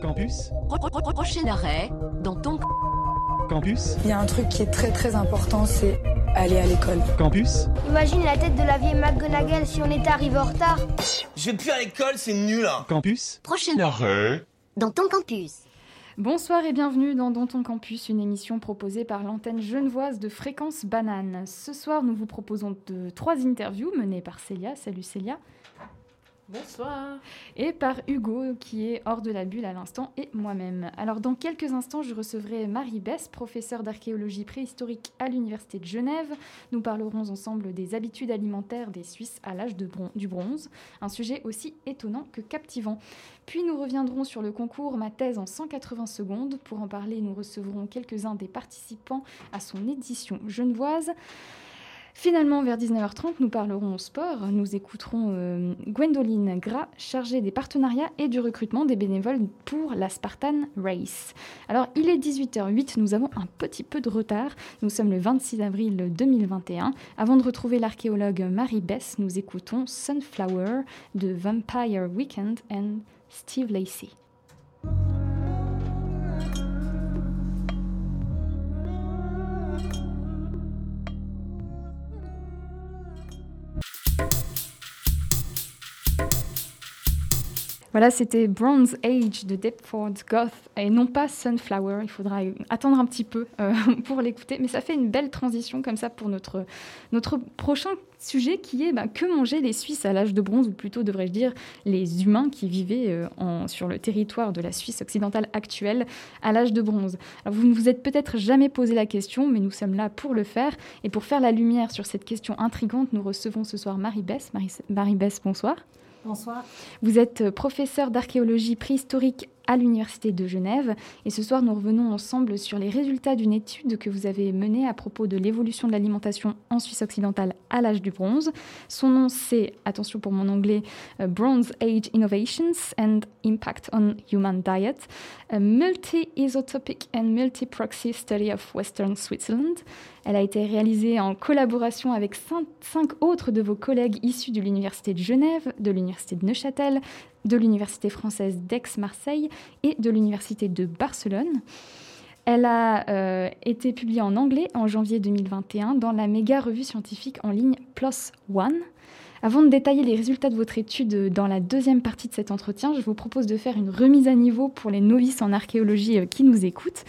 Campus Prochain arrêt, dans ton Campus Il y a un truc qui est très très important, c'est aller à l'école. Campus Imagine la tête de la vieille McGonagall si on était arrivé en retard. Je vais plus à l'école, c'est nul hein. Campus prochain arrêt, dans ton campus. Bonsoir et bienvenue dans Danton Campus, une émission proposée par l'antenne genevoise de Fréquence Banane. Ce soir, nous vous proposons de trois interviews menées par Célia. Salut Célia. Bonsoir. Et par Hugo, qui est hors de la bulle à l'instant, et moi-même. Alors, dans quelques instants, je recevrai Marie Bess, professeure d'archéologie préhistorique à l'Université de Genève. Nous parlerons ensemble des habitudes alimentaires des Suisses à l'âge du bronze, un sujet aussi étonnant que captivant. Puis nous reviendrons sur le concours Ma thèse en 180 secondes. Pour en parler, nous recevrons quelques-uns des participants à son édition genevoise. Finalement, vers 19h30, nous parlerons sport. Nous écouterons euh, Gwendoline Gras, chargée des partenariats et du recrutement des bénévoles pour la Spartan Race. Alors, il est 18h08, nous avons un petit peu de retard. Nous sommes le 26 avril 2021. Avant de retrouver l'archéologue Marie Bess, nous écoutons Sunflower de Vampire Weekend and Steve Lacey. Voilà, c'était Bronze Age de Deptford Goth et non pas Sunflower. Il faudra attendre un petit peu euh, pour l'écouter, mais ça fait une belle transition comme ça pour notre, notre prochain sujet qui est bah, que mangeaient les Suisses à l'âge de bronze, ou plutôt devrais-je dire les humains qui vivaient euh, sur le territoire de la Suisse occidentale actuelle à l'âge de bronze. Alors, vous ne vous êtes peut-être jamais posé la question, mais nous sommes là pour le faire. Et pour faire la lumière sur cette question intrigante, nous recevons ce soir Marie Bess. Marie, Marie Bess, bonsoir. Bonsoir. Vous êtes professeur d'archéologie préhistorique à l'Université de Genève et ce soir nous revenons ensemble sur les résultats d'une étude que vous avez menée à propos de l'évolution de l'alimentation en Suisse occidentale à l'âge du bronze. Son nom c'est, attention pour mon anglais, euh, Bronze Age Innovations and Impact on Human Diet, a multi-isotopic and multi-proxy study of Western Switzerland. Elle a été réalisée en collaboration avec cinq, cinq autres de vos collègues issus de l'Université de Genève, de l'Université de Neuchâtel, de l'Université française d'Aix-Marseille et de l'Université de Barcelone. Elle a euh, été publiée en anglais en janvier 2021 dans la méga revue scientifique en ligne PLOS ONE. Avant de détailler les résultats de votre étude dans la deuxième partie de cet entretien, je vous propose de faire une remise à niveau pour les novices en archéologie euh, qui nous écoutent.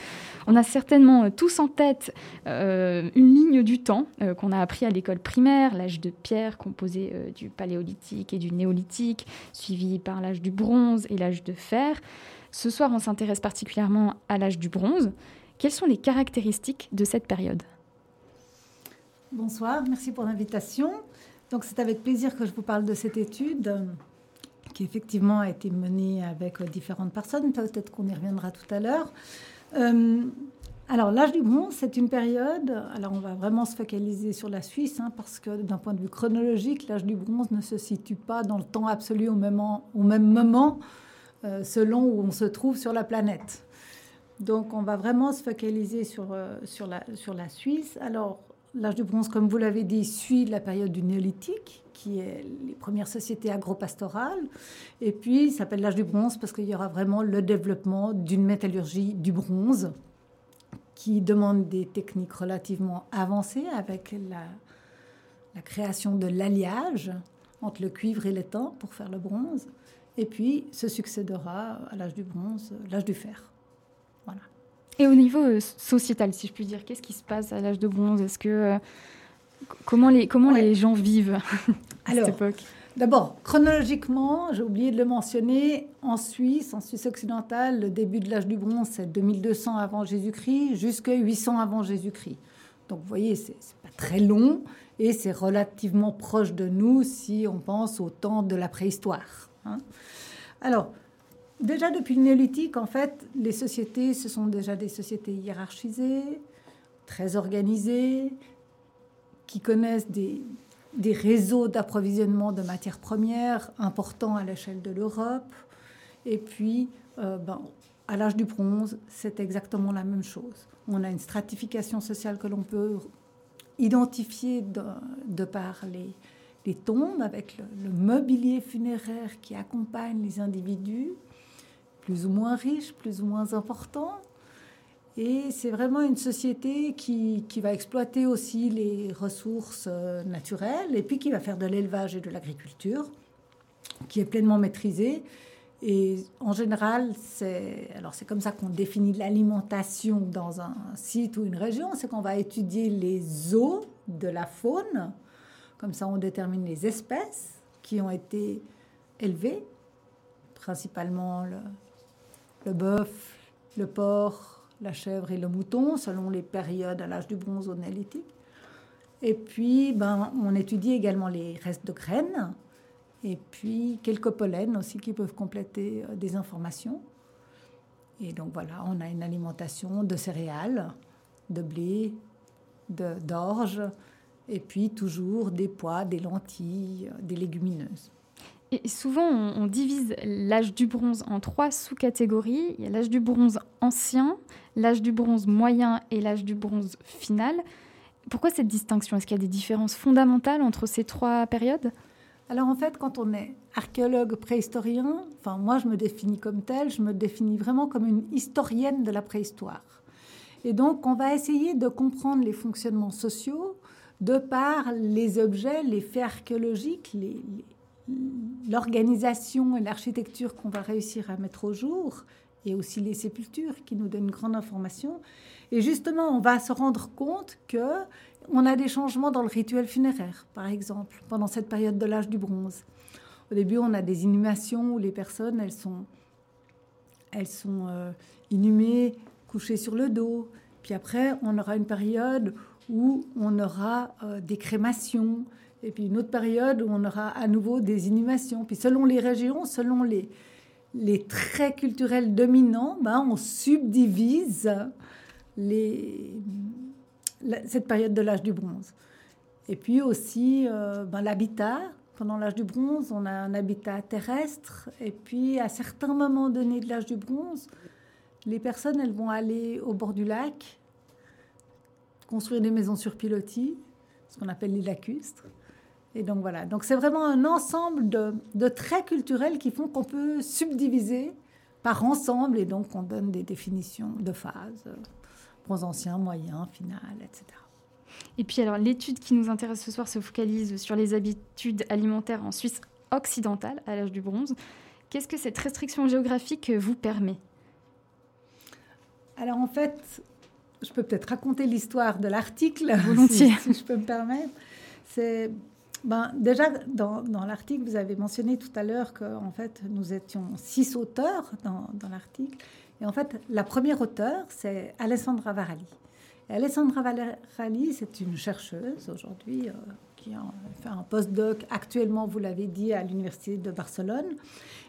On a certainement euh, tous en tête euh, une ligne du temps qu'on a appris à l'école primaire, l'âge de pierre composé du paléolithique et du néolithique, suivi par l'âge du bronze et l'âge de fer. Ce soir, on s'intéresse particulièrement à l'âge du bronze. Quelles sont les caractéristiques de cette période? Bonsoir, merci pour l'invitation. Donc c'est avec plaisir que je vous parle de cette étude qui effectivement a été menée avec euh, différentes personnes. Peut-être qu'on y reviendra tout à l'heure. Euh, alors l'âge du bronze, c'est une période. Alors on va vraiment se focaliser sur la Suisse hein, parce que d'un point de vue chronologique, l'âge du bronze ne se situe pas dans le temps absolu au même, au même moment euh, selon où on se trouve sur la planète. Donc on va vraiment se focaliser sur, sur, la, sur la Suisse. Alors l'âge du bronze, comme vous l'avez dit, suit la période du néolithique, qui est les premières sociétés agropastorales. Et puis il s'appelle l'âge du bronze parce qu'il y aura vraiment le développement d'une métallurgie du bronze qui demande des techniques relativement avancées avec la, la création de l'alliage entre le cuivre et l'étain pour faire le bronze. Et puis, se succédera à l'âge du bronze, l'âge du fer. Et au niveau euh, sociétal, si je puis dire, qu'est-ce qui se passe à l'âge de bronze? Est-ce que euh, comment les comment Ouais. les gens vivent à Alors, cette époque? D'abord, chronologiquement, j'ai oublié de le mentionner, en Suisse, en Suisse occidentale, le début de l'âge du bronze, c'est 2200 avant Jésus-Christ jusqu'à 800 avant Jésus-Christ. Donc, vous voyez, c'est c'est pas très long et c'est relativement proche de nous si on pense au temps de la préhistoire. hein. Alors, déjà depuis le néolithique, en fait, les sociétés, ce sont déjà des sociétés hiérarchisées, très organisées, qui connaissent des, des réseaux d'approvisionnement de matières premières importants à l'échelle de l'Europe. Et puis, euh, ben, à l'âge du bronze, c'est exactement la même chose. On a une stratification sociale que l'on peut identifier de, par les, les tombes, avec le, mobilier funéraire qui accompagne les individus, plus ou moins riches, plus ou moins importants. Et c'est vraiment une société qui, qui, va exploiter aussi les ressources euh, naturelles et puis qui va faire de l'élevage et de l'agriculture, qui est pleinement maîtrisée. Et en général, c'est alors c'est comme ça qu'on définit l'alimentation dans un site ou une région, c'est qu'on va étudier les eaux de la faune, comme ça on détermine les espèces qui ont été élevées, principalement le, le bœuf, le porc, la chèvre et le mouton, selon les périodes à l'âge du bronze au néolithique. Et puis, ben, on étudie également les restes de graines et puis quelques pollens aussi qui peuvent compléter euh, des informations. Et donc voilà, on a une alimentation de céréales, de blé, d'orge, et puis toujours des pois, des lentilles, euh, des légumineuses. Et souvent, on, divise l'âge du bronze en trois sous-catégories. Il y a l'âge du bronze ancien, l'âge du bronze moyen et l'âge du bronze final. Pourquoi cette distinction? Est-ce qu'il y a des différences fondamentales entre ces trois périodes? Alors en fait, quand on est archéologue préhistorien, enfin moi je me définis comme tel, je me définis vraiment comme une historienne de la préhistoire. Et donc on va essayer de comprendre les fonctionnements sociaux de par les objets, les faits archéologiques, l'organisation et l'architecture qu'on va réussir à mettre au jour, et aussi les sépultures qui nous donnent une grande information. Et justement, on va se rendre compte que on a des changements dans le rituel funéraire, par exemple, pendant cette période de l'âge du bronze. Au début, on a des inhumations où les personnes, elles sont, elles sont euh, inhumées, couchées sur le dos. Puis après, on aura une période où on aura euh, des crémations. Et puis une autre période où on aura à nouveau des inhumations. Puis selon les régions, selon les, traits culturels dominants, ben, on subdivise cette période de l'âge du bronze. Et puis aussi euh, ben, l'habitat. Pendant l'âge du bronze, on a un habitat terrestre. Et puis à certains moments donnés de l'âge du bronze, les personnes, elles vont aller au bord du lac, construire des maisons sur pilotis, ce qu'on appelle les lacustres. Et donc voilà. Donc c'est vraiment un ensemble de, de traits culturels qui font qu'on peut subdiviser par ensemble et donc on donne des définitions de phases bronze ancien, moyen, final, etc. Et puis alors l'étude qui nous intéresse ce soir se focalise sur les habitudes alimentaires en Suisse occidentale à l'âge du bronze. Qu'est-ce que cette restriction géographique vous permet? Alors en fait, je peux peut-être raconter l'histoire de l'article, volontiers, si, je peux me permettre. C'est ben, déjà, dans, dans l'article, vous avez mentionné tout à l'heure qu'en fait, nous étions six auteurs dans, dans l'article. Et en fait, la première auteure, c'est Alessandra Varali. Et Alessandra Varali, c'est une chercheuse aujourd'hui euh, qui a fait un postdoc actuellement, vous l'avez dit, à l'Université de Barcelone,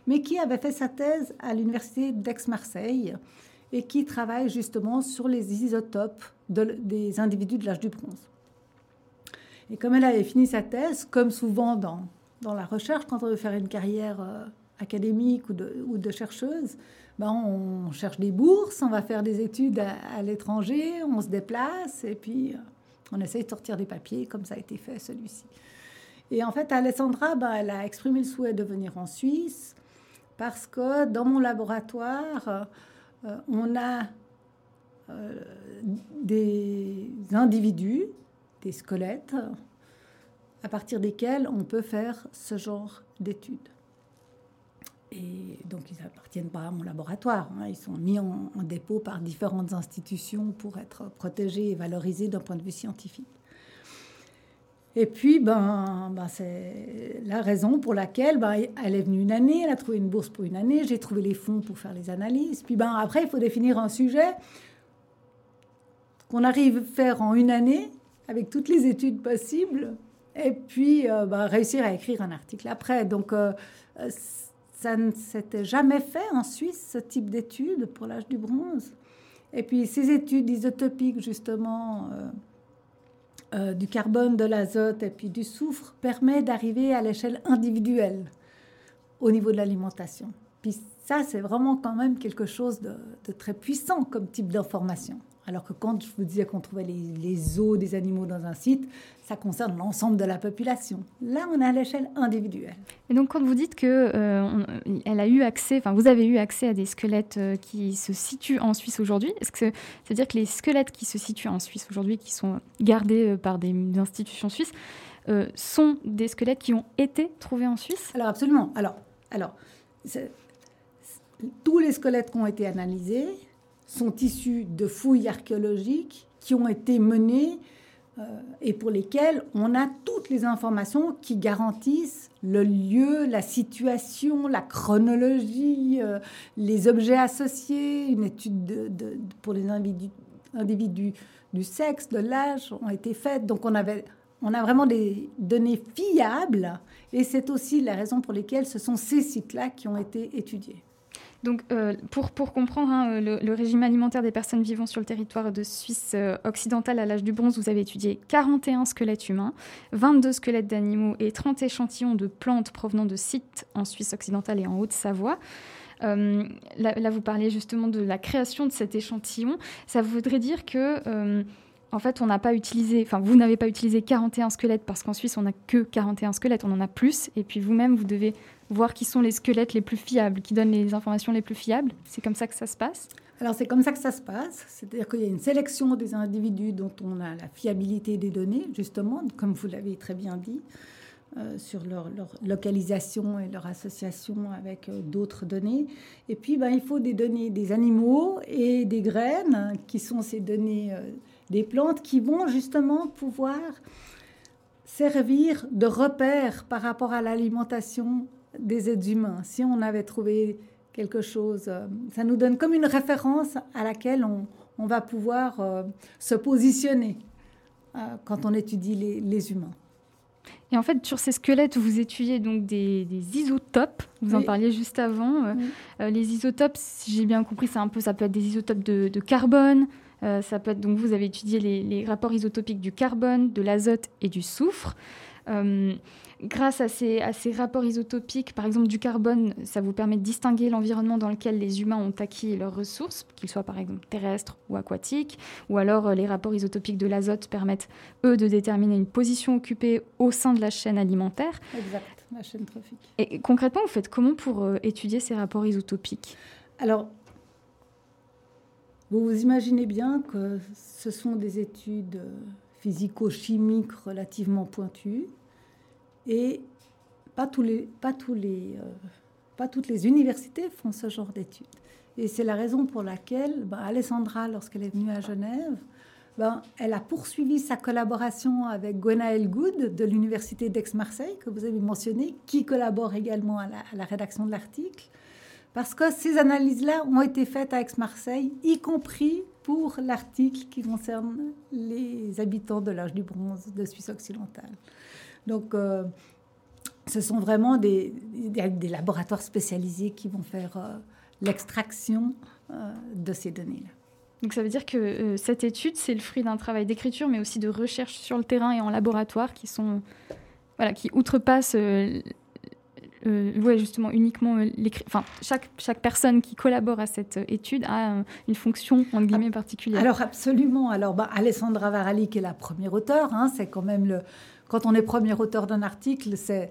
mais qui avait fait sa thèse à l'Université d'Aix-Marseille et qui travaille justement sur les isotopes des individus de l'âge du bronze. Et comme elle avait fini sa thèse, comme souvent dans, dans la recherche, quand on veut faire une carrière euh, académique ou de, ou de chercheuse, ben, on cherche des bourses, on va faire des études à, l'étranger, on se déplace et puis euh, on essaye de sortir des papiers, comme ça a été fait celui-ci. Et en fait, Alessandra, ben, elle a exprimé le souhait de venir en Suisse parce que dans mon laboratoire, euh, on a des individus, des squelettes, à partir desquels on peut faire ce genre d'études. Et donc, ils n'appartiennent pas à mon laboratoire. Hein. Ils sont mis en, dépôt par différentes institutions pour être protégés et valorisés d'un point de vue scientifique. Et puis, ben, ben c'est la raison pour laquelle ben, elle est venue une année, elle a trouvé une bourse pour une année, j'ai trouvé les fonds pour faire les analyses. Puis ben, après, il faut définir un sujet qu'on arrive à faire en une année avec toutes les études possibles et puis euh, ben, réussir à écrire un article après. Donc, euh, ça ne s'était jamais fait en Suisse, ce type d'études pour l'âge du bronze. Et puis ces études isotopiques, justement, euh, du carbone, de l'azote et puis du soufre, permettent d'arriver à l'échelle individuelle au niveau de l'alimentation. Puis ça, c'est vraiment quand même quelque chose de, très puissant comme type d'information. Alors que quand je vous disais qu'on trouvait les, os des animaux dans un site, ça concerne l'ensemble de la population. Là, on est à l'échelle individuelle. Et donc, quand vous dites que euh, elle a eu accès, enfin, vous avez eu accès à des squelettes euh, qui se situent en Suisse aujourd'hui, est-ce que ça veut dire que les squelettes qui se situent en Suisse aujourd'hui, qui sont gardés euh, par des institutions suisses, sont des squelettes qui ont été trouvés en Suisse? Alors, absolument. Alors, alors tous les squelettes qui ont été analysés sont issus de fouilles archéologiques qui ont été menées euh, et pour lesquelles on a toutes les informations qui garantissent le lieu, la situation, la chronologie, euh, les objets associés, une étude de, pour les individus, individus, du sexe, de l'âge ont été faites. Donc on, avait, on a vraiment des données fiables et c'est aussi la raison pour laquelle ce sont ces sites-là qui ont été étudiés. Donc, euh, pour, comprendre hein, le, régime alimentaire des personnes vivant sur le territoire de Suisse euh, occidentale à l'âge du bronze, vous avez étudié 41 squelettes humains, 22 squelettes d'animaux et 30 échantillons de plantes provenant de sites en Suisse occidentale et en Haute-Savoie. Euh, là, vous parliez justement de la création de cet échantillon. Ça voudrait dire que en fait, on n'a pas utilisé, enfin, vous n'avez pas utilisé 41 squelettes parce qu'en Suisse, on n'a que 41 squelettes, on en a plus. Et puis vous-même, vous devez voir qui sont les squelettes les plus fiables, qui donnent les informations les plus fiables. C'est comme ça que ça se passe Alors, c'est comme ça que ça se passe. C'est-à-dire qu'il y a une sélection des individus dont on a la fiabilité des données, justement, comme vous l'avez très bien dit. Euh, sur leur, localisation et leur association avec euh, d'autres données. Et puis, ben, il faut des données des animaux et des graines, qui sont ces données euh, des plantes qui vont justement pouvoir servir de repère par rapport à l'alimentation des êtres humains. Si on avait trouvé quelque chose, euh, ça nous donne comme une référence à laquelle on, va pouvoir euh, se positionner euh, quand on étudie les, humains. Et en fait, sur ces squelettes, vous étudiez donc des, isotopes. Vous en parliez juste avant. les isotopes, si j'ai bien compris, c'est un peu, ça peut être des isotopes de, de carbone, ça peut être, donc vous avez étudié les, rapports isotopiques du carbone, de l'azote et du soufre. Euh, grâce à ces, à ces, rapports isotopiques, par exemple du carbone, ça vous permet de distinguer l'environnement dans lequel les humains ont acquis leurs ressources, qu'ils soient par exemple terrestres ou aquatiques, ou alors euh, les rapports isotopiques de l'azote permettent, eux, de déterminer une position occupée au sein de la chaîne alimentaire. Exact, la chaîne trophique. Et concrètement, vous faites comment pour étudier ces rapports isotopiques? Alors, vous vous imaginez bien que ce sont des études physico-chimiques relativement pointues et pas, tous les, pas, tous les, euh, pas toutes les universités font ce genre d'études. Et c'est la raison pour laquelle ben, Alessandra, lorsqu'elle est venue à Genève, ben, elle a poursuivi sa collaboration avec Gwenaël Good de l'Université d'Aix-Marseille, que vous avez mentionné, qui collabore également à la rédaction de l'article. Parce que ces analyses-là ont été faites à Aix-Marseille, y compris pour l'article qui concerne les habitants de l'âge du bronze de Suisse occidentale. Donc, euh, ce sont vraiment des, laboratoires spécialisés qui vont faire euh, l'extraction euh, de ces données-là. Donc ça veut dire que cette étude, c'est le fruit d'un travail d'écriture, mais aussi de recherche sur le terrain et en laboratoire qui sont, voilà, qui outrepassent ouais, justement uniquement euh, enfin chaque chaque personne qui collabore à cette euh, étude a une fonction entre guillemets particulière. Alors absolument. Alors bah, Alessandra Varali qui est la première auteure, hein, c'est quand même le quand on est premier auteur d'un article, c'est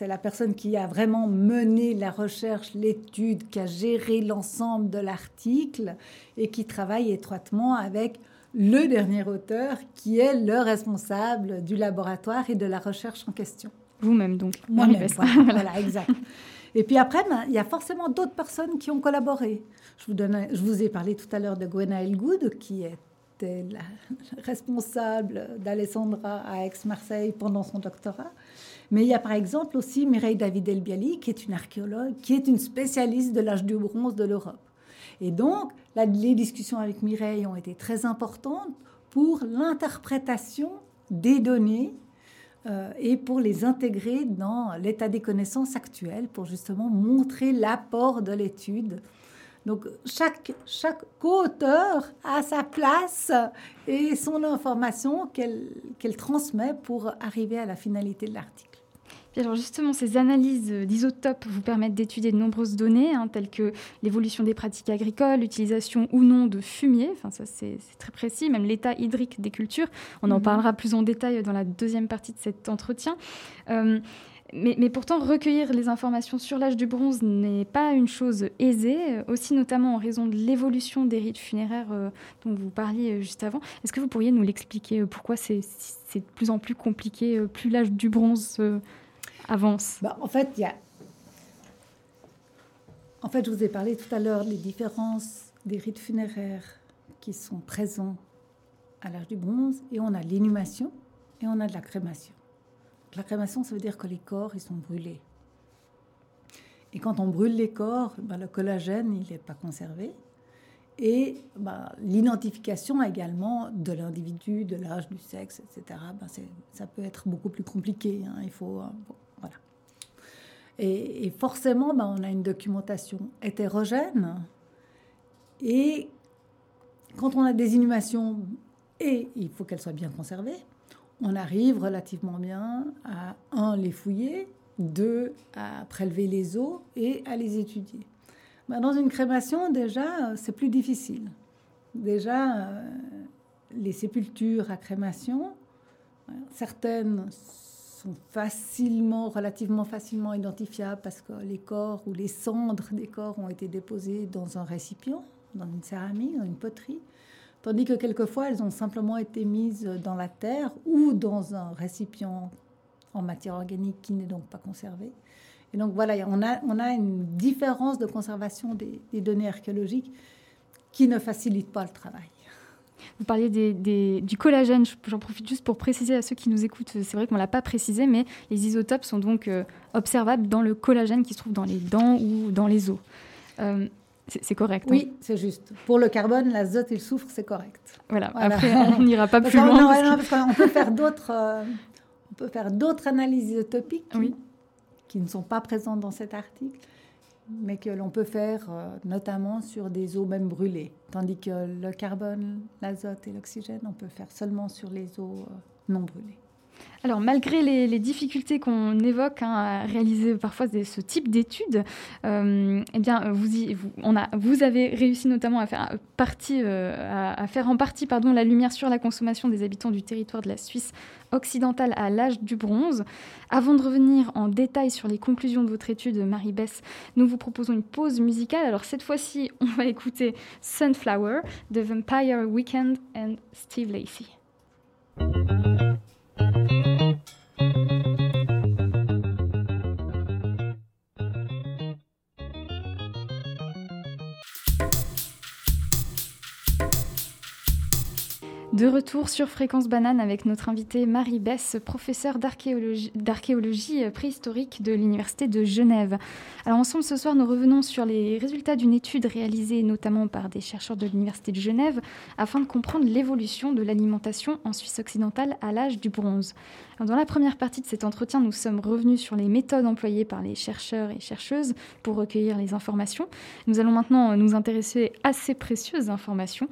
la personne qui a vraiment mené la recherche, l'étude, qui a géré l'ensemble de l'article et qui travaille étroitement avec le dernier auteur qui est le responsable du laboratoire et de la recherche en question. Vous-même, donc. Moi-même, voilà. exact. Et puis après, ben, il y a forcément d'autres personnes qui ont collaboré. Je vous, donne, je vous ai parlé tout à l'heure de Gwenaël Good, qui était la responsable d'Alessandra à Aix-Marseille pendant son doctorat. Mais il y a par exemple aussi Mireille David Elbiali, qui est une archéologue, qui est une spécialiste de l'âge du bronze de l'Europe. Et donc, les discussions avec Mireille ont été très importantes pour l'interprétation des données euh, et pour les intégrer dans l'état des connaissances actuelles, pour justement montrer l'apport de l'étude. Donc chaque, chaque co-auteur a sa place et son information qu'elle transmet pour arriver à la finalité de l'article. Alors justement, ces analyses d'isotopes vous permettent d'étudier de nombreuses données, hein, telles que l'évolution des pratiques agricoles, l'utilisation ou non de fumier, enfin ça c'est très précis, même l'état hydrique des cultures. On en mhm. parlera plus en détail dans la deuxième partie de cet entretien. Euh, mais, pourtant, recueillir les informations sur l'âge du bronze n'est pas une chose aisée, aussi notamment en raison de l'évolution des rites funéraires euh, dont vous parliez euh, juste avant. Est-ce que vous pourriez nous l'expliquer Pourquoi c'est de plus en plus compliqué, plus l'âge du bronze avance bah, En fait, il y a... En fait, je vous ai parlé tout à l'heure des différences des rites funéraires qui sont présents à l'âge du bronze, et on a l'inhumation et on a de la crémation. La crémation, ça veut dire que les corps, ils sont brûlés. Et quand on brûle les corps, ben, le collagène, il n'est pas conservé. Et ben, l'identification également de l'individu, de l'âge, du sexe, etc., ben, ça peut être beaucoup plus compliqué. Hein. Il faut, euh, et, forcément, ben, on a une documentation hétérogène. Et quand on a des inhumations, et il faut qu'elles soient bien conservées, on arrive relativement bien à, un, les fouiller, deux, à prélever les os et à les étudier. Ben, dans une crémation, déjà, c'est plus difficile. Déjà, euh, les sépultures à crémation, certaines facilement, relativement facilement identifiables parce que les corps ou les cendres des corps ont été déposés dans un récipient, dans une céramique, dans une poterie, tandis que quelquefois elles ont simplement été mises dans la terre ou dans un récipient en matière organique qui n'est donc pas conservé. Et donc voilà, on a, on a une différence de conservation des données archéologiques qui ne facilite pas le travail. Vous parliez du collagène, j'en profite juste pour préciser à ceux qui nous écoutent, c'est vrai qu'on ne l'a pas précisé, mais les isotopes sont donc euh, observables dans le collagène qui se trouve dans les dents ou dans les os. Euh, c'est correct. Oui, hein. c'est juste. Pour le carbone, l'azote et le soufre, c'est correct. Voilà. Après, on n'ira pas plus loin. on peut faire d'autres, euh, on peut faire d'autres analyses isotopiques qui ne sont pas présentes dans cet article mais que l'on peut faire euh, notamment sur des eaux même brûlées, tandis que le carbone, l'azote et l'oxygène, on peut faire seulement sur les eaux euh, non brûlées. Alors, malgré les, difficultés qu'on évoque hein, à réaliser parfois ce type d'études, euh, eh bien, vous, on a, vous avez réussi notamment à faire, partie, euh, à, faire en partie pardon, la lumière sur la consommation des habitants du territoire de la Suisse occidentale à l'âge du bronze. Avant de revenir en détail sur les conclusions de votre étude, Marie-Bess, nous vous proposons une pause musicale. Alors, cette fois-ci, on va écouter Sunflower de Vampire Weekend and Steve Lacey. De retour sur Fréquence Banane avec notre invitée Marie Bess, professeure d'archéologie préhistorique de l'Université de Genève. Alors ensemble ce soir, nous revenons sur les résultats d'une étude réalisée notamment par des chercheurs de l'Université de Genève afin de comprendre l'évolution de l'alimentation en Suisse occidentale à l'âge du bronze. dans la première partie de cet entretien, nous sommes revenus sur les méthodes employées par les chercheurs et chercheuses pour recueillir les informations. Nous allons maintenant nous intéresser à ces précieuses informations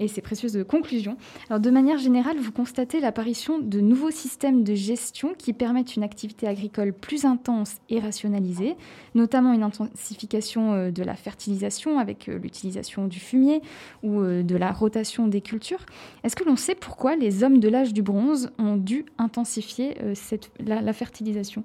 et ces précieuses conclusions. Alors, de manière générale, vous constatez l'apparition de nouveaux systèmes de gestion qui permettent une activité agricole plus intense et rationalisée, notamment une intensification euh, de la fertilisation avec euh, l'utilisation du fumier ou euh, de la rotation des cultures. Est-ce que l'on sait pourquoi les hommes de l'âge du bronze ont dû intensifier la fertilisation?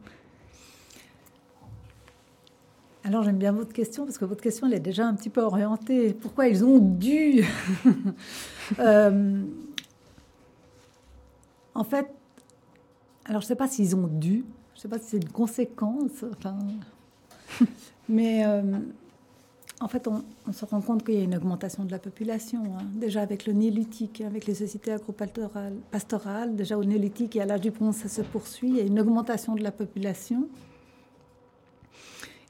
Alors j'aime bien votre question parce que votre question elle est déjà un petit peu orientée. Pourquoi ils ont dû euh, En fait, alors je ne sais pas s'ils ont dû, je ne sais pas si c'est une conséquence, enfin, mais euh, en fait on, se rend compte qu'il y a une augmentation de la population. Hein. Déjà avec le néolithique, avec les sociétés agro-pastorales, déjà au néolithique et à l'âge du bronze ça se poursuit, il y a une augmentation de la population.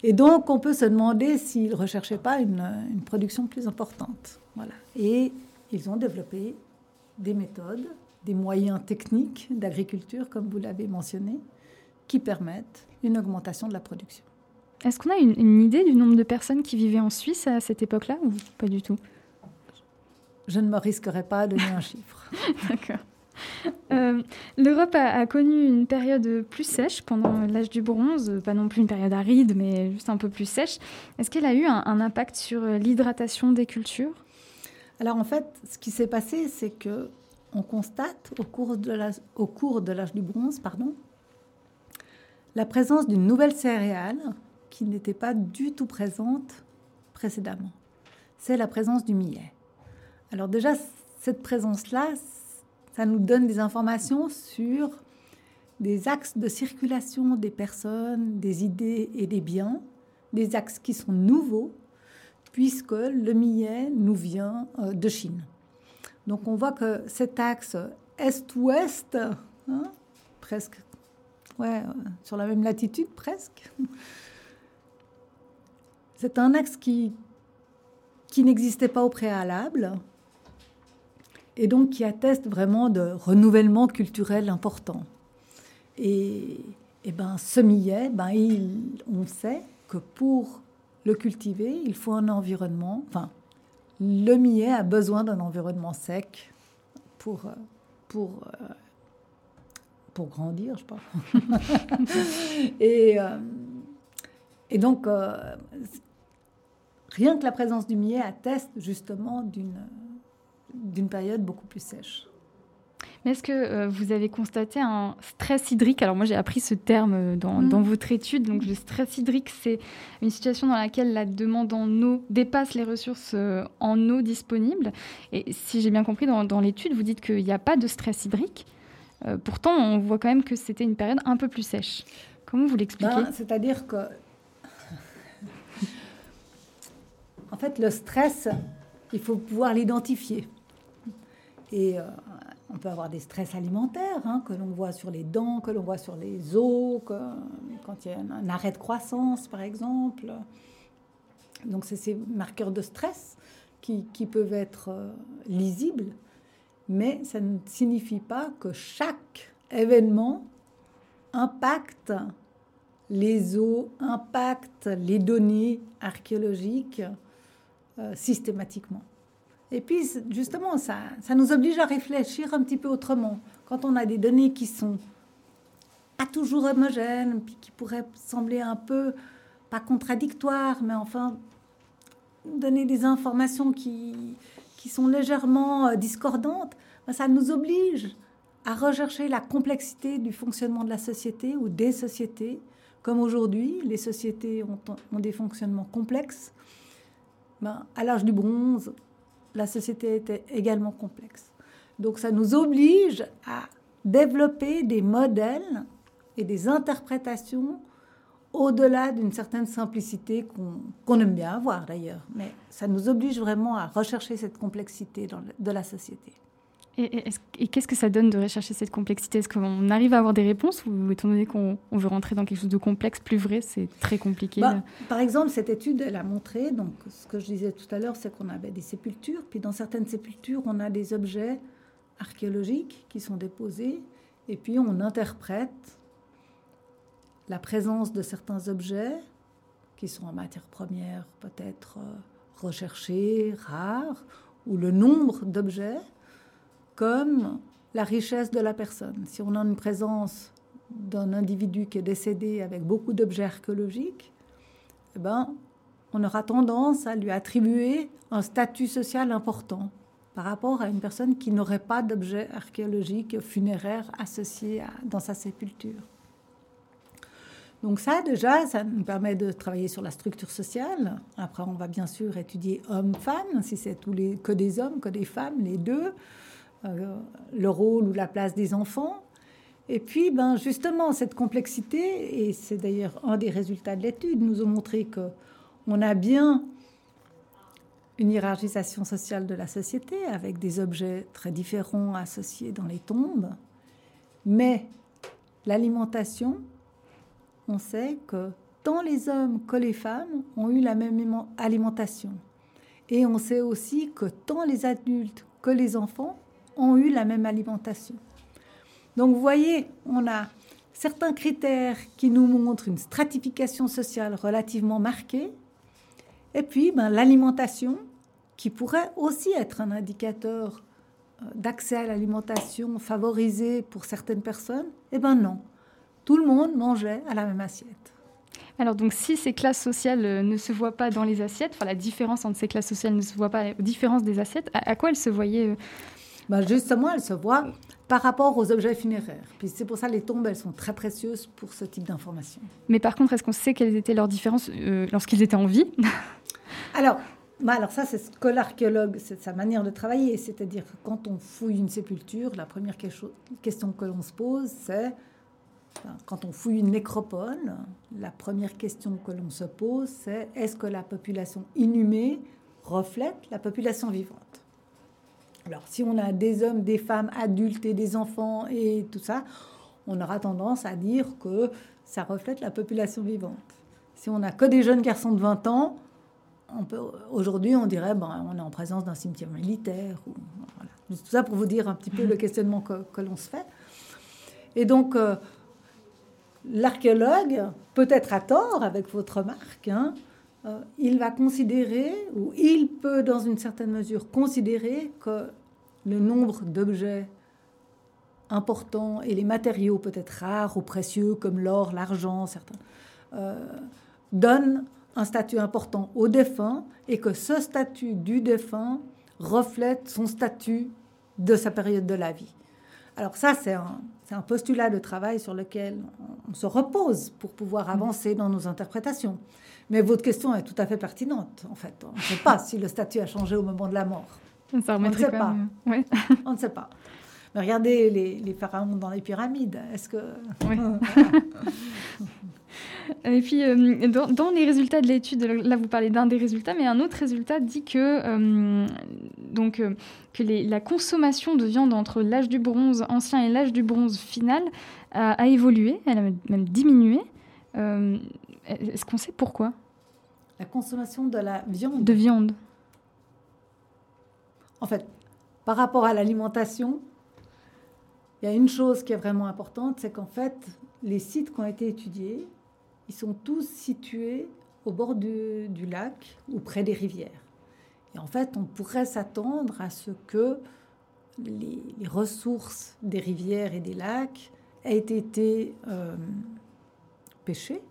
Et donc, on peut se demander s'ils ne recherchaient pas une, production plus importante. Voilà. Et ils ont développé des méthodes, des moyens techniques d'agriculture, comme vous l'avez mentionné, qui permettent une augmentation de la production. Est-ce qu'on a une, une, idée du nombre de personnes qui vivaient en Suisse à cette époque-là ou pas du tout? Je ne me risquerai pas à donner un chiffre. D'accord. Euh, L'Europe a, connu une période plus sèche pendant l'âge du bronze, pas non plus une période aride, mais juste un peu plus sèche. Est-ce qu'elle a eu un, impact sur l'hydratation des cultures? Alors en fait, ce qui s'est passé, c'est que on constate au cours de l'âge du bronze, pardon, la présence d'une nouvelle céréale qui n'était pas du tout présente précédemment. C'est la présence du millet. Alors déjà, cette présence-là, ça nous donne des informations sur des axes de circulation des personnes, des idées et des biens, des axes qui sont nouveaux, puisque le millet nous vient euh, de Chine. Donc on voit que cet axe est-ouest, hein, presque, ouais, euh, sur la même latitude presque, c'est un axe qui, qui n'existait pas au préalable, et donc qui atteste vraiment de renouvellement culturel important. Et, ben, ce millet, ben, on sait que pour le cultiver, il faut un environnement, enfin, le millet a besoin d'un environnement sec pour, pour, pour grandir, je pense. et, euh, et donc, euh, rien que la présence du millet atteste justement d'une d'une période beaucoup plus sèche. Mais est-ce que euh, vous avez constaté un stress hydrique? Alors moi j'ai appris ce terme euh, dans, mm. dans, votre étude. Donc le stress hydrique, c'est une situation dans laquelle la demande en eau dépasse les ressources euh, en eau disponibles. Et si j'ai bien compris dans, dans l'étude, vous dites qu'il n'y a pas de stress hydrique. pourtant, on voit quand même que c'était une période un peu plus sèche. Comment vous l'expliquez? Ben, C'est-à-dire que, en fait, le stress, il faut pouvoir l'identifier. Et euh, on peut avoir des stress alimentaires hein, que l'on voit sur les dents, que l'on voit sur les os, quand il y a un, arrêt de croissance, par exemple. Donc, c'est ces marqueurs de stress qui, peuvent être euh, lisibles, mais ça ne signifie pas que chaque événement impacte les os, impacte les données archéologiques euh, systématiquement. Et puis, justement, ça, ça nous oblige à réfléchir un petit peu autrement. Quand on a des données qui sont pas toujours homogènes, puis qui pourraient sembler un peu, pas contradictoires, mais enfin, donner des informations qui, qui sont légèrement euh, discordantes, ben, ça nous oblige à rechercher la complexité du fonctionnement de la société ou des sociétés. Comme aujourd'hui, les sociétés ont, ont des fonctionnements complexes. Ben, à l'âge du bronze, la société était également complexe. Donc ça nous oblige à développer des modèles et des interprétations au-delà d'une certaine simplicité qu'on aime bien avoir d'ailleurs. Mais ça nous oblige vraiment à rechercher cette complexité dans de la société. Et, qu'est-ce que ça donne de rechercher cette complexité? Est-ce qu'on arrive à avoir des réponses ou étant donné qu'on veut rentrer dans quelque chose de complexe, plus vrai, c'est très compliqué bah, Par exemple, cette étude, elle a montré, donc ce que je disais tout à l'heure, c'est qu'on avait des sépultures, puis dans certaines sépultures, on a des objets archéologiques qui sont déposés, et puis on interprète la présence de certains objets qui sont en matière première peut-être euh, recherchés, rares, ou le nombre d'objets comme la richesse de la personne. Si on a une présence d'un individu qui est décédé avec beaucoup d'objets archéologiques, eh ben, on aura tendance à lui attribuer un statut social important par rapport à une personne qui n'aurait pas d'objets archéologiques funéraires associés dans sa sépulture. Donc ça, déjà, ça nous permet de travailler sur la structure sociale. Après, on va bien sûr étudier homme-femme, si c'est que des hommes, que des femmes, les deux. Euh, le rôle ou la place des enfants. Et puis, ben, justement, cette complexité, et c'est d'ailleurs un des résultats de l'étude, nous ont montré que on a bien une hiérarchisation sociale de la société avec des objets très différents associés dans les tombes, mais l'alimentation, on sait que tant les hommes que les femmes ont eu la même alimentation. Et on sait aussi que tant les adultes que les enfants ont eu la même alimentation. Donc vous voyez, on a certains critères qui nous montrent une stratification sociale relativement marquée, et puis ben, l'alimentation qui pourrait aussi être un indicateur d'accès à l'alimentation favorisée pour certaines personnes Eh bien non. Tout le monde mangeait à la même assiette. Alors donc si ces classes sociales euh, ne se voient pas dans les assiettes, enfin la différence entre ces classes sociales ne se voit pas, différence des assiettes, à, quoi elles se voyaient euh ben Justement, elles se voient par rapport aux objets funéraires. Puis c'est pour ça que les tombes, elles sont très précieuses pour ce type d'information. Mais par contre, est-ce qu'on sait quelles étaient leurs différences euh, lorsqu'ils étaient en vie? Alors, bah alors ça, c'est ce que l'archéologue, c'est sa manière de travailler. C'est-à-dire que quand on fouille une sépulture, la première question que l'on se pose, c'est quand on fouille une nécropole, la première question que l'on se pose, c'est est-ce que la population inhumée reflète la population vivante? Alors, si on a des hommes, des femmes adultes et des enfants et tout ça, on aura tendance à dire que ça reflète la population vivante. Si on n'a que des jeunes garçons de 20 ans, aujourd'hui, on dirait ben, on est en présence d'un cimetière militaire. Ou, Tout ça pour vous dire un petit peu le questionnement que, l'on se fait. Et donc, euh, l'archéologue, peut-être à tort avec votre remarque, hein, euh, il va considérer, ou il peut dans une certaine mesure considérer que le nombre d'objets importants et les matériaux peut-être rares ou précieux comme l'or, l'argent, certains, euh, donnent un statut important au défunt et que ce statut du défunt reflète son statut de sa période de la vie. Alors ça, c'est un, un, postulat de travail sur lequel on se repose pour pouvoir avancer dans nos interprétations. Mais votre question est tout à fait pertinente, en fait. On ne sait pas si le statut a changé au moment de la mort. Ça on ne sait pas. on ne sait pas. Mais regardez les, les pharaons dans les pyramides. Est-ce que... Et puis, euh, dans, les résultats de l'étude, là vous parlez d'un des résultats, mais un autre résultat dit que, euh, donc, euh, que la consommation de viande entre l'âge du bronze ancien et l'âge du bronze final a, évolué, elle a même diminué. Est-ce qu'on sait pourquoi La consommation de la viande De viande. En fait, par rapport à l'alimentation, il y a une chose qui est vraiment importante, c'est qu'en fait, les sites qui ont été étudiés, ils sont tous situés au bord du, lac ou près des rivières. Et en fait, on pourrait s'attendre à ce que les, ressources des rivières et des lacs aient été euh, pêchées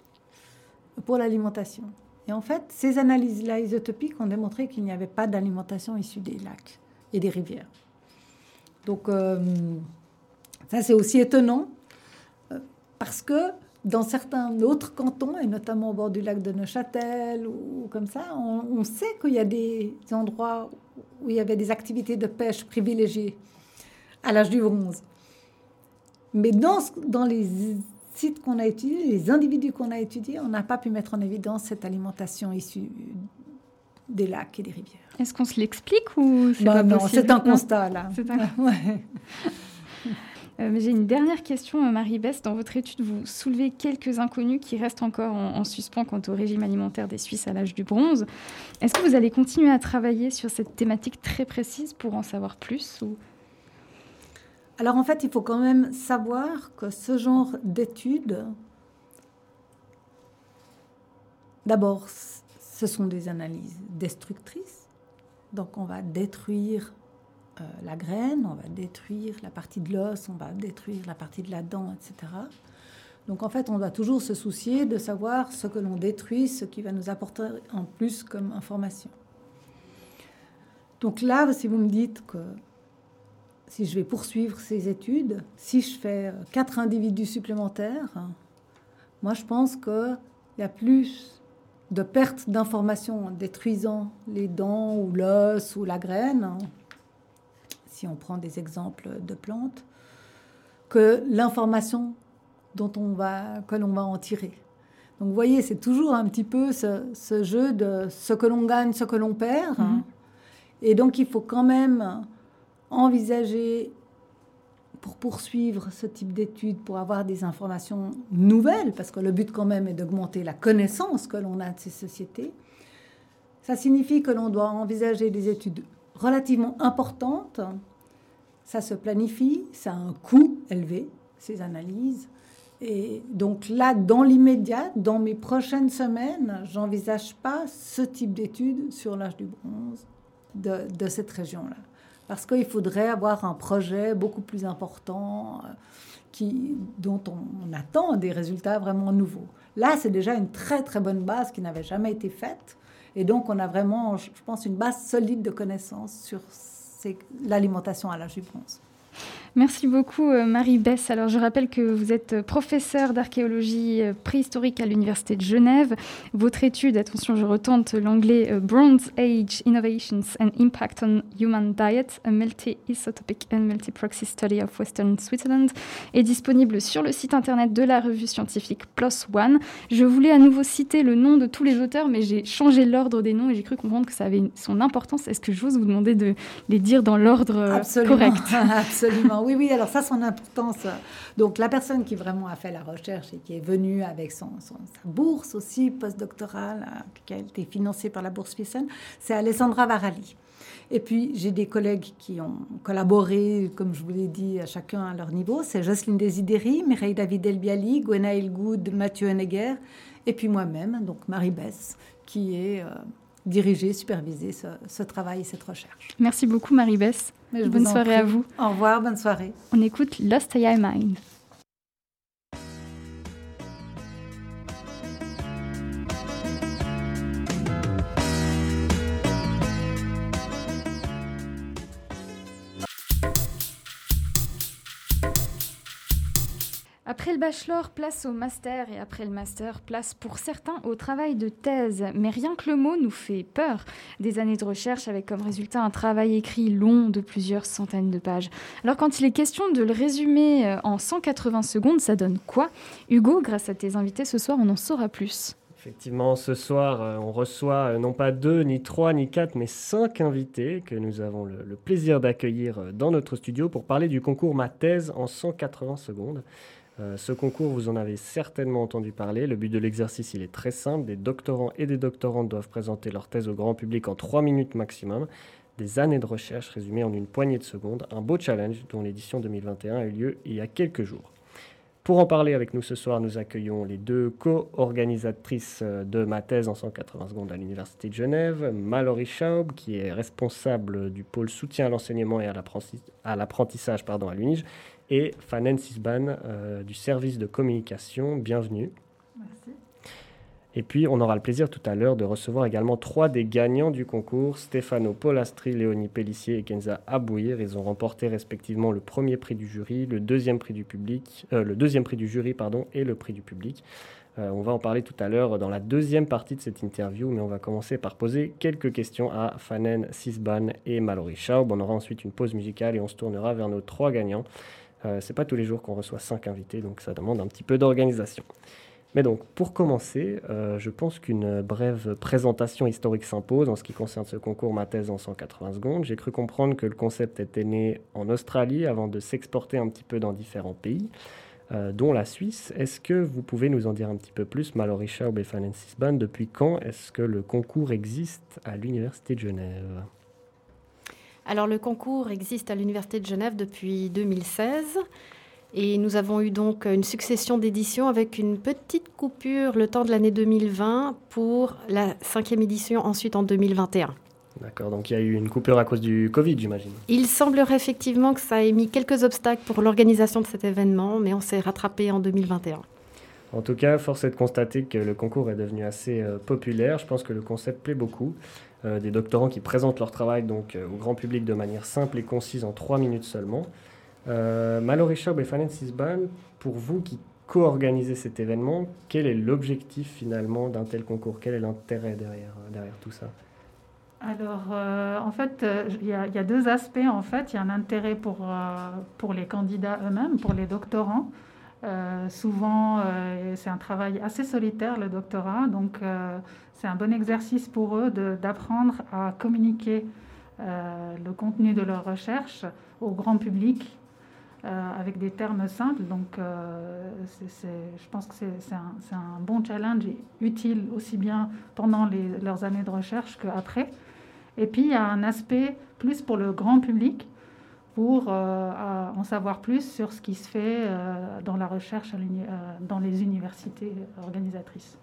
pour l'alimentation. Et en fait, ces analyses-là isotopiques ont démontré qu'il n'y avait pas d'alimentation issue des lacs et des rivières. Donc, euh, ça, c'est aussi étonnant euh, parce que dans certains autres cantons, et notamment au bord du lac de Neuchâtel ou comme ça, on, sait qu'il y a des endroits où il y avait des activités de pêche privilégiées à l'âge du bronze. Mais dans, dans les sites qu'on a étudiés, les individus qu'on a étudiés, on n'a pas pu mettre en évidence cette alimentation issue des lacs et des rivières. Est-ce qu'on se l'explique ou c'est bah Non, c'est un constat là. C'est un... ouais. Euh, j'ai une dernière question, euh, Marie-Bess. Dans votre étude, vous soulevez quelques inconnus qui restent encore en, suspens quant au régime alimentaire des Suisses à l'âge du bronze. Est-ce que vous allez continuer à travailler sur cette thématique très précise pour en savoir plus ou... Alors en fait, il faut quand même savoir que ce genre d'études, d'abord, ce sont des analyses destructrices. Donc on va détruire euh, la graine, on va détruire la partie de l'os, on va détruire la partie de la dent, etc. Donc en fait, on doit toujours se soucier de savoir ce que l'on détruit, ce qui va nous apporter en plus comme information. Donc là, si vous me dites que si je vais poursuivre ces études, si je fais quatre individus supplémentaires, moi je pense qu'il y a plus de pertes d'informations en détruisant les dents ou l'os ou la graine si on prend des exemples de plantes, que l'information dont on va, que l'on va en tirer. Donc vous voyez, c'est toujours un petit peu ce, jeu de ce que l'on gagne, ce que l'on perd. Mhm. Et donc il faut quand même envisager pour poursuivre ce type d'études, pour avoir des informations nouvelles, parce que le but quand même est d'augmenter la connaissance que l'on a de ces sociétés, ça signifie que l'on doit envisager des études relativement importante. Ça se planifie, ça a un coût élevé, ces analyses. Et donc là, dans l'immédiat, dans mes prochaines semaines, j'envisage pas ce type d'études sur l'âge du bronze de cette région-là. Parce qu'il faudrait avoir un projet beaucoup plus important qui, dont on, attend des résultats vraiment nouveaux. Là, c'est déjà une très très bonne base qui n'avait jamais été faite. Et donc, on a vraiment, je pense, une base solide de connaissances sur l'alimentation à l'âge du. Merci beaucoup euh, Marie Bess. Alors je rappelle que vous êtes professeure d'archéologie euh, préhistorique à l'Université de Genève. Votre étude, attention je retente l'anglais, euh, Bronze Age Innovations and Impact on Human Diet, a multi-isotopic and multi-proxy study of Western Switzerland, est disponible sur le site internet de la revue scientifique PLOS ONE. Je voulais à nouveau citer le nom de tous les auteurs, mais j'ai changé l'ordre des noms et j'ai cru comprendre que ça avait son importance. Est-ce que j'ose vous demander de les dire dans l'ordre correct? Absolument oui, oui, alors ça, son importance. Donc, la personne qui vraiment a fait la recherche et qui est venue avec son, sa bourse aussi postdoctorale, euh, qui a été financée par la bourse Thyssen, c'est Alessandra Varali. Et puis, j'ai des collègues qui ont collaboré, comme je vous l'ai dit, à chacun à leur niveau. C'est Jocelyne Desideri, Mireille David Elbiali, Gwenaël Good, Mathieu Henneguer, et puis moi-même, donc Marie Bess, qui est euh, diriger, superviser ce, travail et cette recherche. Merci beaucoup Bonne soirée à vous. Au revoir, bonne soirée. On écoute Lost AI Mind. Après le bachelor, place au master et après le master, place pour certains au travail de thèse. Mais rien que le mot nous fait peur. Des années de recherche avec comme résultat un travail écrit long de plusieurs centaines de pages. Alors quand il est question de le résumer euh, en 180 secondes, ça donne quoi? Hugo, grâce à tes invités ce soir, on en saura plus. Effectivement, ce soir, euh, on reçoit euh, non pas deux, ni trois, ni quatre, mais cinq invités que nous avons le, le plaisir d'accueillir dans notre studio pour parler du concours Ma thèse en 180 secondes. Euh, ce concours, vous en avez certainement entendu parler. Le but de l'exercice, il est très simple. Des doctorants et des doctorantes doivent présenter leur thèse au grand public en trois minutes maximum. Des années de recherche résumées en une poignée de secondes. Un beau challenge dont l'édition 2021 a eu lieu il y a quelques jours. Pour en parler avec nous ce soir, nous accueillons les deux co-organisatrices euh, de ma thèse en 180 secondes à l'Université de Genève, Mallory Schaub, qui est responsable du pôle soutien à l'enseignement et à l'apprentissage à l'UNIGE, et Fanen Sisban euh, du service de communication. Bienvenue. Merci. Et puis, on aura le plaisir tout à l'heure de recevoir également trois des gagnants du concours, Stefano Polastri, Léonie Pellissier et Kenza Abouir. Ils ont remporté respectivement le premier prix du jury, le deuxième prix du public, euh, le deuxième prix du jury, pardon, et le prix du public. Euh, on va en parler tout à l'heure dans la deuxième partie de cette interview, mais on va commencer par poser quelques questions à Fanen Sisban et Mallory Schaub. On aura ensuite une pause musicale et on se tournera vers nos trois gagnants. Euh, c'est pas tous les jours qu'on reçoit cinq invités, donc ça demande un petit peu d'organisation. Mais donc, pour commencer, euh, je pense qu'une brève présentation historique s'impose en ce qui concerne ce concours Ma thèse en 180 secondes. J'ai cru comprendre que le concept était né en Australie avant de s'exporter un petit peu dans différents pays, euh, dont la Suisse. Est-ce que vous pouvez nous en dire un petit peu plus, Mallory Schaub et Sisban Depuis quand est-ce que le concours existe à l'Université de Genève? Alors le concours existe à l'Université de Genève depuis 2016 et nous avons eu donc une succession d'éditions avec une petite coupure le temps de l'année 2020 pour la cinquième édition ensuite en 2021. D'accord, donc il y a eu une coupure à cause du Covid, j'imagine. Il semblerait effectivement que ça ait mis quelques obstacles pour l'organisation de cet événement, mais on s'est rattrapé en 2021. En tout cas, force est de constater que le concours est devenu assez euh, populaire. Je pense que le concept plaît beaucoup. Euh, des doctorants qui présentent leur travail donc, euh, au grand public de manière simple et concise en trois minutes seulement. Euh, Mallory Schaub et pour vous qui co-organisez cet événement, quel est l'objectif finalement d'un tel concours? Quel est l'intérêt derrière, derrière tout ça? Alors, en fait, il y, y, a deux aspects. En fait, il y a un intérêt pour, pour les candidats eux-mêmes, pour les doctorants. Souvent, c'est un travail assez solitaire, le doctorat. Donc, c'est un bon exercice pour eux d'apprendre à communiquer euh, le contenu de leur recherche au grand public euh, avec des termes simples. Donc, euh, je pense que c'est un, bon challenge et utile aussi bien pendant leurs années de recherche qu'après. Et puis, il y a un aspect plus pour le grand public pour en savoir plus sur ce qui se fait dans la recherche dans les universités organisatrices.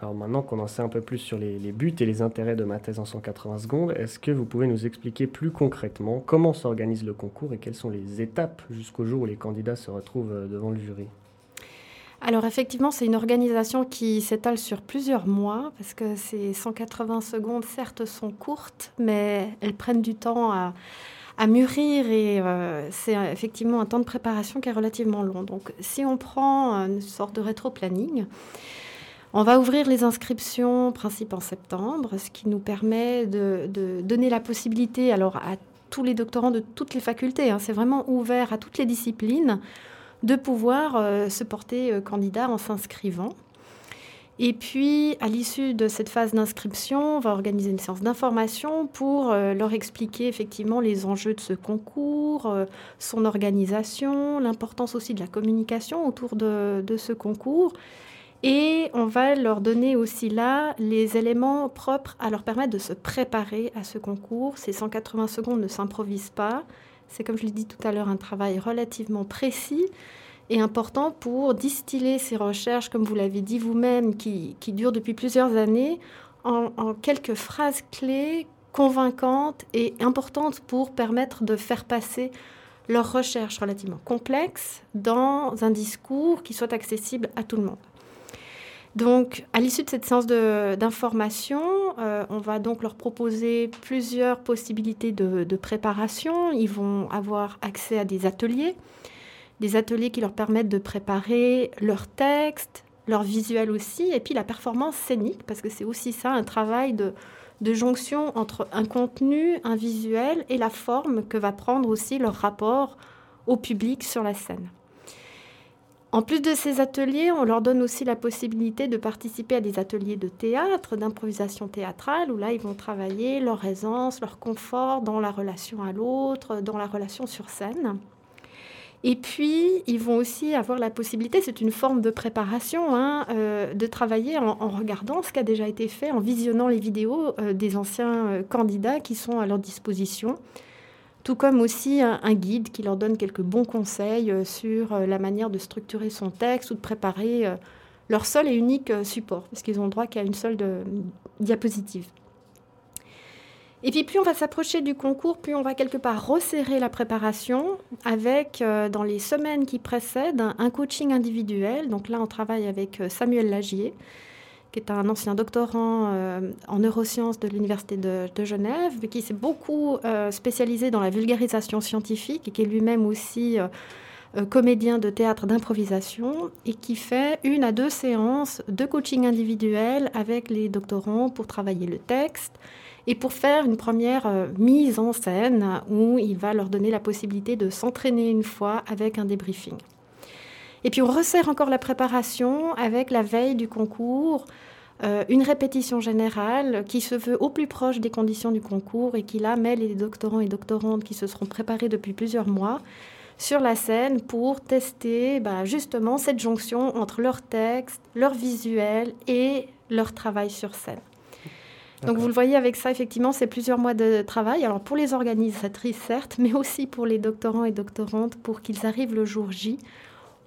Alors maintenant qu'on en sait un peu plus sur les, buts et les intérêts de ma thèse en 180 secondes, est-ce que vous pouvez nous expliquer plus concrètement comment s'organise le concours et quelles sont les étapes jusqu'au jour où les candidats se retrouvent euh, devant le jury? Alors effectivement, c'est une organisation qui s'étale sur plusieurs mois, parce que ces 180 secondes, certes, sont courtes, mais elles prennent du temps à, mûrir et euh, c'est effectivement un temps de préparation qui est relativement long. Donc si on prend une sorte de rétro-planning, on va ouvrir les inscriptions principe en septembre, ce qui nous permet de, donner la possibilité alors à tous les doctorants de toutes les facultés, hein, c'est vraiment ouvert à toutes les disciplines, de pouvoir euh, se porter euh, candidat en s'inscrivant. Et puis, à l'issue de cette phase d'inscription, on va organiser une séance d'information pour euh, leur expliquer effectivement les enjeux de ce concours, son organisation, l'importance aussi de la communication autour de ce concours, et on va leur donner aussi là les éléments propres à leur permettre de se préparer à ce concours. Ces 180 secondes ne s'improvisent pas. C'est comme je l'ai dit tout à l'heure un travail relativement précis et important pour distiller ces recherches, comme vous l'avez dit vous-même, qui, durent depuis plusieurs années, en, en, quelques phrases clés convaincantes et importantes pour permettre de faire passer leurs recherches relativement complexes dans un discours qui soit accessible à tout le monde. Donc, à l'issue de cette séance d'information, euh, on va donc leur proposer plusieurs possibilités de, préparation. Ils vont avoir accès à des ateliers, des ateliers qui leur permettent de préparer leur texte, leur visuel aussi, et puis la performance scénique, parce que c'est aussi ça, un travail de, de jonction entre un contenu, un visuel et la forme que va prendre aussi leur rapport au public sur la scène. En plus de ces ateliers, on leur donne aussi la possibilité de participer à des ateliers de théâtre, d'improvisation théâtrale, où là, ils vont travailler leur aisance, leur confort dans la relation à l'autre, dans la relation sur scène. Et puis, ils vont aussi avoir la possibilité, c'est une forme de préparation, hein, euh, de travailler en, regardant ce qui a déjà été fait, en visionnant les vidéos euh, des anciens euh, candidats qui sont à leur disposition tout comme aussi un, guide qui leur donne quelques bons conseils sur la manière de structurer son texte ou de préparer leur seul et unique support, parce qu'ils ont le droit qu'à une seule diapositive. Et puis plus on va s'approcher du concours, plus on va quelque part resserrer la préparation avec, dans les semaines qui précèdent, un coaching individuel. Donc là, on travaille avec Samuel Lagier, qui est un ancien doctorant euh, en neurosciences de l'Université de, Genève, mais qui s'est beaucoup euh, spécialisé dans la vulgarisation scientifique et qui est lui-même aussi euh, comédien de théâtre d'improvisation et qui fait une à deux séances de coaching individuel avec les doctorants pour travailler le texte et pour faire une première mise en scène où il va leur donner la possibilité de s'entraîner une fois avec un débriefing. Et puis on resserre encore la préparation avec la veille du concours, euh, une répétition générale qui se veut au plus proche des conditions du concours et qui là met les doctorants et doctorantes qui se seront préparés depuis plusieurs mois sur la scène pour tester bah, justement cette jonction entre leur texte, leur visuel et leur travail sur scène. Donc vous le voyez avec ça, effectivement, c'est plusieurs mois de travail. Alors pour les organisatrices, certes, mais aussi pour les doctorants et doctorantes pour qu'ils arrivent le jour J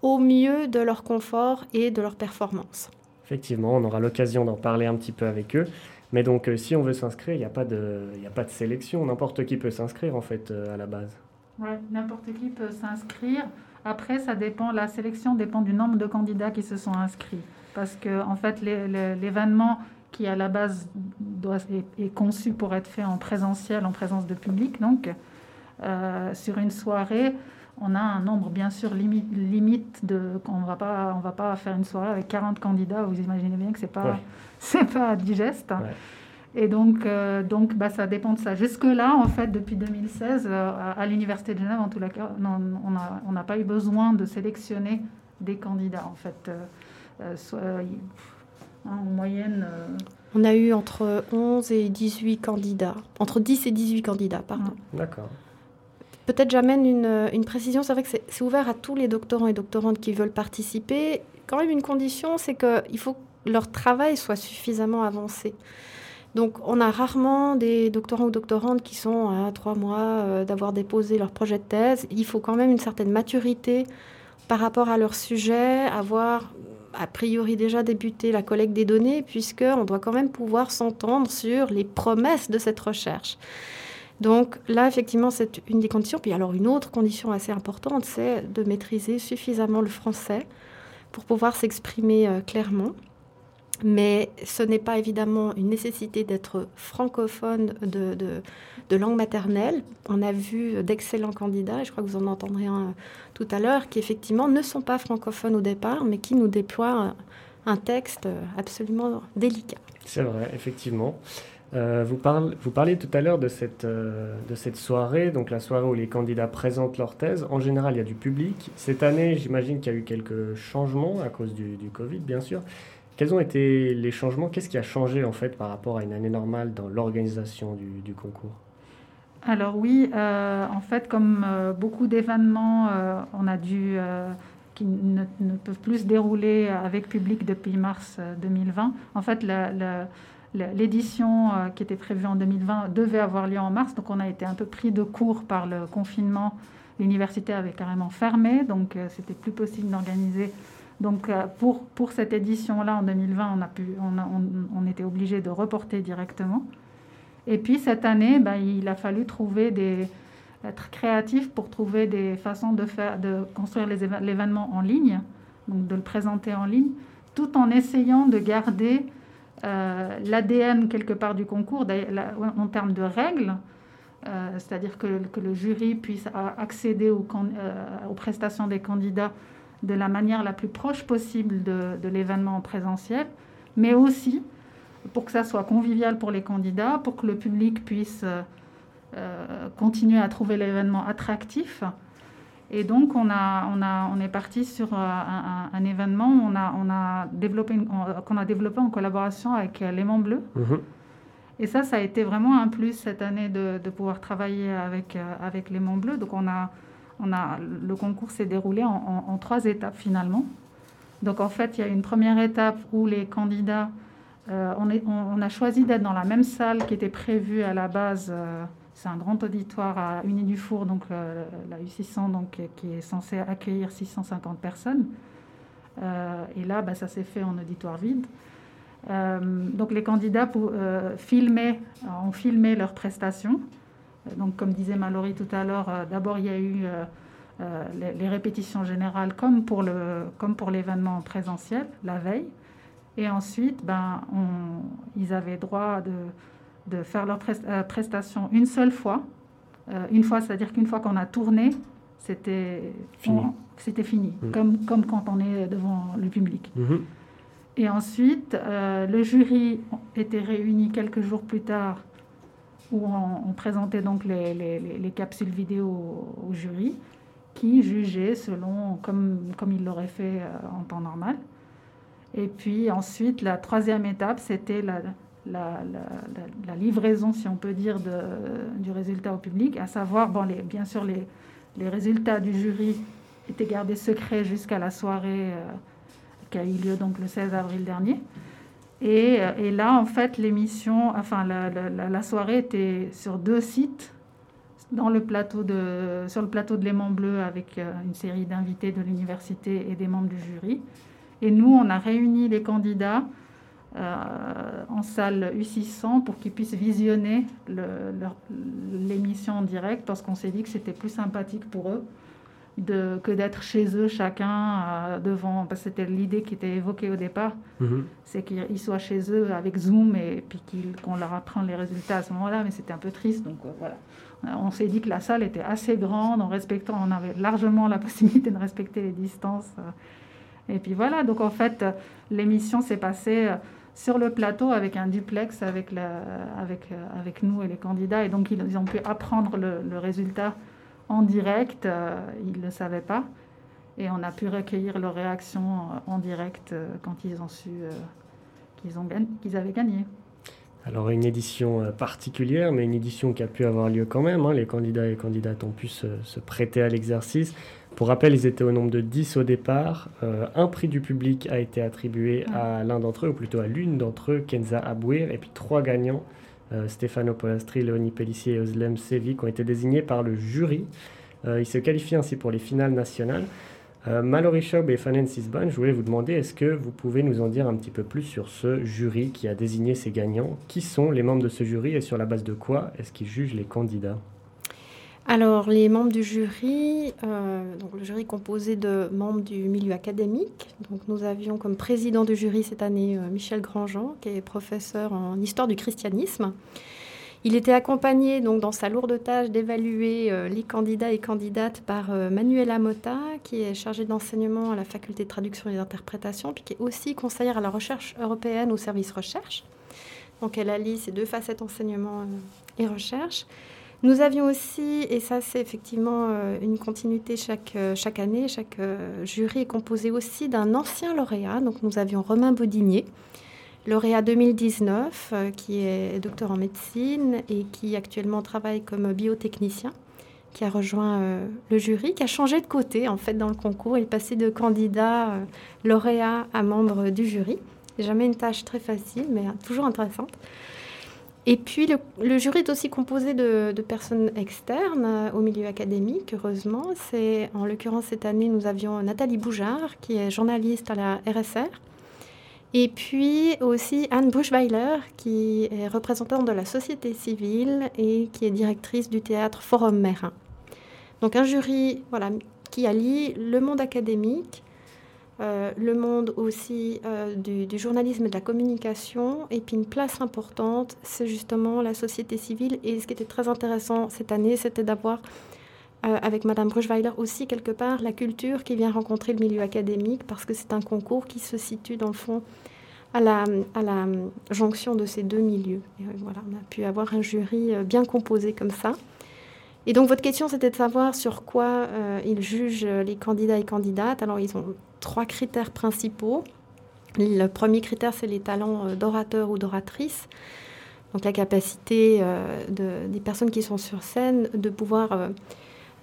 au mieux de leur confort et de leur performance. Effectivement, on aura l'occasion d'en parler un petit peu avec eux. Mais donc, euh, si on veut s'inscrire, il n'y a, pas de, a pas de sélection. N'importe qui peut s'inscrire, en fait, euh, à la base. Oui, n'importe qui peut s'inscrire. Après, ça dépend, la sélection dépend du nombre de candidats qui se sont inscrits. Parce que, en fait, l'événement qui, à la base, doit, est, conçu pour être fait en présentiel, en présence de public, donc, euh, sur une soirée, on a un nombre bien sûr limite, limite de on va pas on va pas faire une soirée avec 40 candidats. Vous imaginez bien que c'est pas c'est pas digeste. Et donc euh, donc bah, ça dépend de ça. Jusque là en fait depuis 2016 euh, à, l'université de Genève en tout cas on n'a on pas eu besoin de sélectionner des candidats en fait euh, en moyenne on a eu entre 11 et 18 candidats entre 10 et 18 candidats pardon d'accord Peut-être j'amène une, précision, c'est vrai que c'est ouvert à tous les doctorants et doctorantes qui veulent participer. Quand même une condition, c'est qu'il faut que leur travail soit suffisamment avancé. Donc on a rarement des doctorants ou doctorantes qui sont à trois mois euh, d'avoir déposé leur projet de thèse. Il faut quand même une certaine maturité par rapport à leur sujet, avoir a priori déjà débuté la collecte des données, puisqu'on doit quand même pouvoir s'entendre sur les promesses de cette recherche. Donc là, effectivement, c'est une des conditions. Puis alors, une autre condition assez importante, c'est de maîtriser suffisamment le français pour pouvoir s'exprimer euh, clairement. Mais ce n'est pas évidemment une nécessité d'être francophone de, de, langue maternelle. On a vu d'excellents candidats, et je crois que vous en entendrez un tout à l'heure, qui effectivement ne sont pas francophones au départ, mais qui nous déploient un texte absolument délicat. C'est vrai, effectivement. Euh, vous, parlez, tout à l'heure de cette, euh, de cette soirée, donc la soirée où les candidats présentent leur thèse. En général, il y a du public. Cette année, j'imagine qu'il y a eu quelques changements à cause du, Covid, bien sûr. Quels ont été les changements? Qu'est-ce qui a changé en fait par rapport à une année normale dans l'organisation du, concours? Alors oui, euh, en fait, comme beaucoup d'événements, on a dû qui ne, peuvent plus se dérouler avec public depuis mars 2020. En fait, L'édition euh, qui était prévue en 2020 devait avoir lieu en mars, donc on a été un peu pris de court par le confinement. L'université avait carrément fermé, donc euh, c'était plus possible d'organiser. Donc euh, pour, pour cette édition-là, en 2020, on, a pu, on, était obligé de reporter directement. Et puis cette année, ben, il a fallu trouver des, être créatif pour trouver des façons de, faire, de construire l'événement en ligne, donc de le présenter en ligne, tout en essayant de garder euh, l'ADN quelque part du concours en termes de règles, euh, c'est-à-dire que, le jury puisse accéder aux, euh, aux, prestations des candidats de la manière la plus proche possible de, l'événement présentiel, mais aussi pour que ça soit convivial pour les candidats, pour que le public puisse continuer à trouver l'événement attractif et donc, on, a, on, a, on est parti sur euh, un, événement on a, on a développé qu'on a développé en collaboration avec euh, L'aimant bleu. Mhm. Et ça, ça a été vraiment un plus cette année de, de pouvoir travailler avec, euh, avec L'aimant bleu. Donc, on a, on a, le concours s'est déroulé en, en, trois étapes finalement. Donc, en fait, il y a une première étape où les candidats, on, est, on, a choisi d'être dans la même salle qui était prévue à la base. C'est un grand auditoire à Unis-du-Four, donc euh, la U600, donc, qui est censé accueillir 650 personnes. Euh, et là, bah, ça s'est fait en auditoire vide. Euh, donc les candidats pour, filmer, ont filmé leurs prestations. Donc comme disait Mallory tout à l'heure, d'abord il y a eu les, répétitions générales comme pour, le, comme pour l'événement présentiel, la veille. Et ensuite, ben, on, ils avaient droit de de faire leur euh, prestation une seule fois. Euh, une fois, c'est-à-dire qu'une fois qu'on a tourné, c'était fini, c'était fini mm. comme, comme quand on est devant le public. Mm-hmm. Et ensuite, euh, le jury était réuni quelques jours plus tard où on, présentait donc les, les, les, capsules vidéo au, jury qui jugeait selon comme, comme il l'aurait fait en temps normal. Et puis ensuite, la troisième étape, c'était la, livraison, si on peut dire, du résultat au public, à savoir, bon, les, bien sûr, les, résultats du jury étaient gardés secrets jusqu'à la soirée euh, qui a eu lieu donc le 16 avril dernier. Et, euh, et là, en fait, l'émission, enfin, la, soirée était sur deux sites, dans le plateau de, sur le plateau de Léman Bleu avec euh, une série d'invités de l'université et des membres du jury. Et nous, on a réuni les candidats euh, en salle U600 pour qu'ils puissent visionner l'émission en direct parce qu'on s'est dit que c'était plus sympathique pour eux de, que d'être chez eux chacun euh, devant, parce que c'était l'idée qui était évoquée au départ, mhm. c'est qu'ils soient chez eux avec Zoom et puis qu'on leur apprend les résultats à ce moment-là, mais c'était un peu triste, donc euh, voilà. On s'est dit que la salle était assez grande, en respectant, on avait largement la possibilité de respecter les distances. Et puis voilà, donc en fait, l'émission s'est passée sur le plateau avec un duplex avec, euh, avec nous et les candidats. Et donc, ils, ont pu apprendre le, résultat en direct. Euh, ils ne le savaient pas. Et on a pu recueillir leurs réactions euh, en direct quand ils ont su qu'ils, ont, qu'ils avaient gagné. Alors une édition particulière, mais une édition qui a pu avoir lieu quand même. Hein. Les candidats et candidates ont pu se prêter à l'exercice. Pour rappel, ils étaient au nombre de 10 au départ. Euh, un prix du public a été attribué à l'un d'entre eux, ou plutôt à l'une d'entre eux, Kenza Abouir, et puis trois gagnants, euh, Stefano Polastri, Léonie Pellissier et Oslem Sevi, qui ont été désignés par le jury. Euh, ils se qualifient ainsi pour les finales nationales. Mallory Schaub et Fanen Sisban, je voulais vous demander, est-ce que vous pouvez nous en dire un petit peu plus sur ce jury qui a désigné ces gagnants? Qui sont les membres de ce jury et sur la base de quoi est-ce qu'ils jugent les candidats? Alors, les membres du jury, euh, donc le jury composé de membres du milieu académique. Donc, nous avions comme président du jury cette année euh, Michel Grandjean, qui est professeur en histoire du christianisme. Il était accompagné donc dans sa lourde tâche d'évaluer euh, les candidats et candidates par Manuela Mota, qui est chargée d'enseignement à la faculté de traduction et d'interprétation, puis qui est aussi conseillère à la recherche européenne au service recherche. Donc, elle allie ces deux facettes enseignement et recherche. Nous avions aussi, et ça c'est effectivement euh, une continuité chaque, euh, année, chaque euh, jury est composé aussi d'un ancien lauréat. Donc nous avions Romain Baudinier, lauréat 2019, qui est docteur en médecine et qui actuellement travaille comme biotechnicien, qui a rejoint le jury, qui a changé de côté en fait dans le concours. Il passé de candidat lauréat à membre du jury. Jamais une tâche très facile, mais toujours intéressante. Et puis, le, jury est aussi composé de, personnes externes euh, au milieu académique, heureusement. C'est, en l'occurrence, cette année, nous avions Nathalie Boujard, qui est journaliste à la RSR. Et puis aussi Anne Buschweiler, qui est représentante de la société civile et qui est directrice du théâtre Forum Mérin. Donc un jury voilà, qui allie le monde académique, euh, le monde aussi euh, du, journalisme et de la communication. Et puis une place importante, c'est justement la société civile. Et ce qui était très intéressant cette année, c'était d'avoir euh, avec Madame Bruchweiler aussi quelque part la culture qui vient rencontrer le milieu académique parce que c'est un concours qui se situe dans le fond à la, à la jonction de ces deux milieux. Et voilà, on a pu avoir un jury bien composé comme ça. Et donc votre question, c'était de savoir sur quoi ils jugent les candidats et candidates. Alors ils ont trois critères principaux. Le premier critère, c'est les talents euh, d'orateur ou d'oratrice. Donc la capacité euh, des personnes qui sont sur scène de pouvoir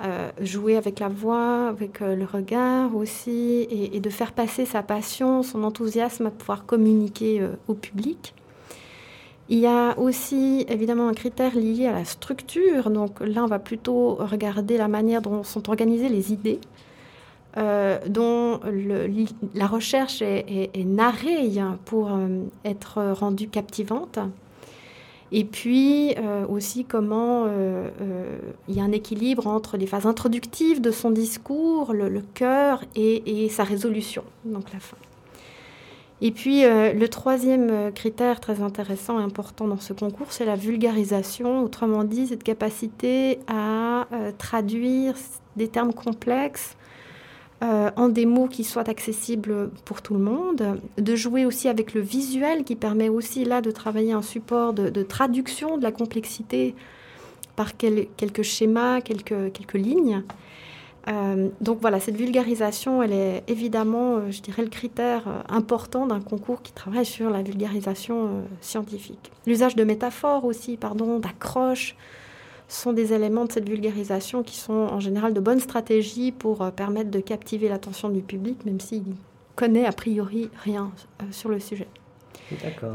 euh, jouer avec la voix, avec le regard aussi, et, de faire passer sa passion, son enthousiasme à pouvoir communiquer au public. Il y a aussi évidemment un critère lié à la structure. Donc là, on va plutôt regarder la manière dont sont organisées les idées. Euh, dont la recherche est, narrée hein, pour euh, être rendue captivante. Et puis euh, aussi comment il y a un équilibre entre les phases introductives de son discours, le, cœur et, sa résolution, donc la fin. Et puis le troisième critère très intéressant et important dans ce concours, c'est la vulgarisation, autrement dit cette capacité à traduire des termes complexes euh, en des mots qui soient accessibles pour tout le monde, de jouer aussi avec le visuel qui permet aussi là de travailler un support de, traduction de la complexité par quelques schémas, quelques lignes. Euh, donc voilà, cette vulgarisation, elle est évidemment, euh, je dirais, le critère important d'un concours qui travaille sur la vulgarisation scientifique. L'usage de métaphores aussi, pardon, d'accroches, sont des éléments de cette vulgarisation qui sont en général de bonnes stratégies pour euh, permettre de captiver l'attention du public, même s'il connaît a priori rien euh, sur le sujet.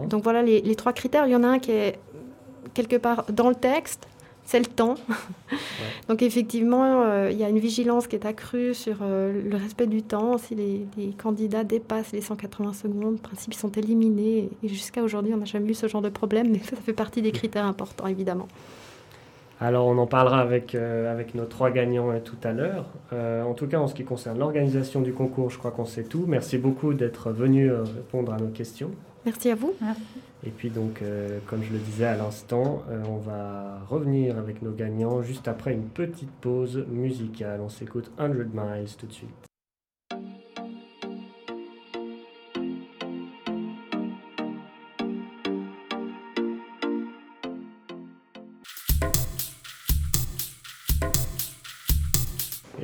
Donc voilà les, trois critères. Il y en a un qui est quelque part dans le texte, c'est le temps. Donc effectivement, euh, il y a une vigilance qui est accrue sur le respect du temps. Si les, candidats dépassent les 180 secondes, en principe, ils sont éliminés. Et jusqu'à aujourd'hui, on n'a jamais eu ce genre de problème, mais ça fait partie des critères importants, évidemment. Alors on en parlera avec, euh, avec nos trois gagnants euh, tout à l'heure. Euh, en tout cas, en ce qui concerne l'organisation du concours, je crois qu'on sait tout. Merci beaucoup d'être venu répondre à nos questions. Merci à vous. Et puis donc, comme je le disais à l'instant, on va revenir avec nos gagnants juste après une petite pause musicale. On s'écoute 100 Miles tout de suite.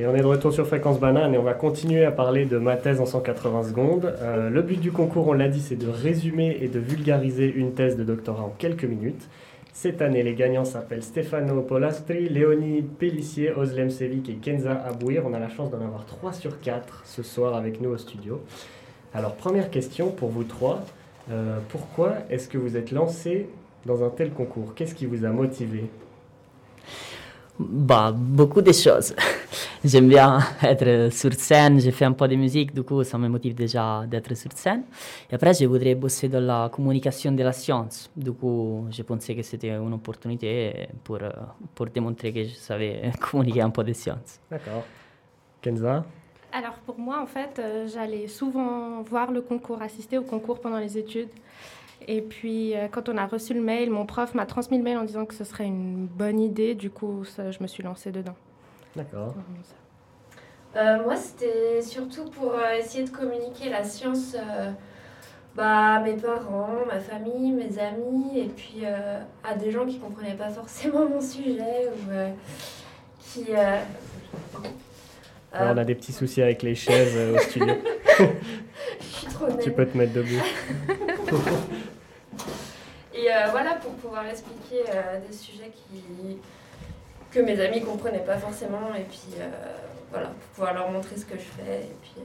On est de retour sur Fréquence Banane et on va continuer à parler de ma thèse en 180 secondes. Euh, le but du concours, on l'a dit, c'est de résumer et de vulgariser une thèse de doctorat en quelques minutes. Cette année, les gagnants s'appellent Stefano Polastri, Léonie Pellissier, Oslem Sevic et Kenza Abouir. On a la chance d'en avoir 3 sur 4 ce soir avec nous au studio. Alors, première question pour vous trois. Euh, pourquoi est-ce que vous êtes lancé dans un tel concours? Qu'est-ce qui vous a motivé? Bah, beaucoup de choses. J'aime bien être sur scène, j'ai fait un peu de musique, du coup ça me motive déjà d'être sur scène. Et après, je voudrais bosser dans la communication de la science. Du coup, je pensais que c'était une opportunité pour, pour démontrer que je savais communiquer un peu de science. D'accord. Kenza? Alors pour moi, en fait, euh, j'allais souvent voir le concours, assister au concours pendant les études. Et puis, euh, quand on a reçu le mail, mon prof m'a transmis le mail en disant que ce serait une bonne idée. Du coup, ça, je me suis lancée dedans. D'accord. Euh, moi, c'était surtout pour euh, essayer de communiquer la science euh, bah, à mes parents, ma famille, mes amis, et puis euh, à des gens qui ne comprenaient pas forcément mon sujet ou euh, qui. euh, Alors, on a des petits soucis avec les chaises euh, au studio. Je suis trop tu peux te mettre debout. Et euh, voilà, pour pouvoir expliquer euh, des sujets que mes amis ne comprenaient pas forcément, et puis euh, voilà, pour pouvoir leur montrer ce que je fais, et puis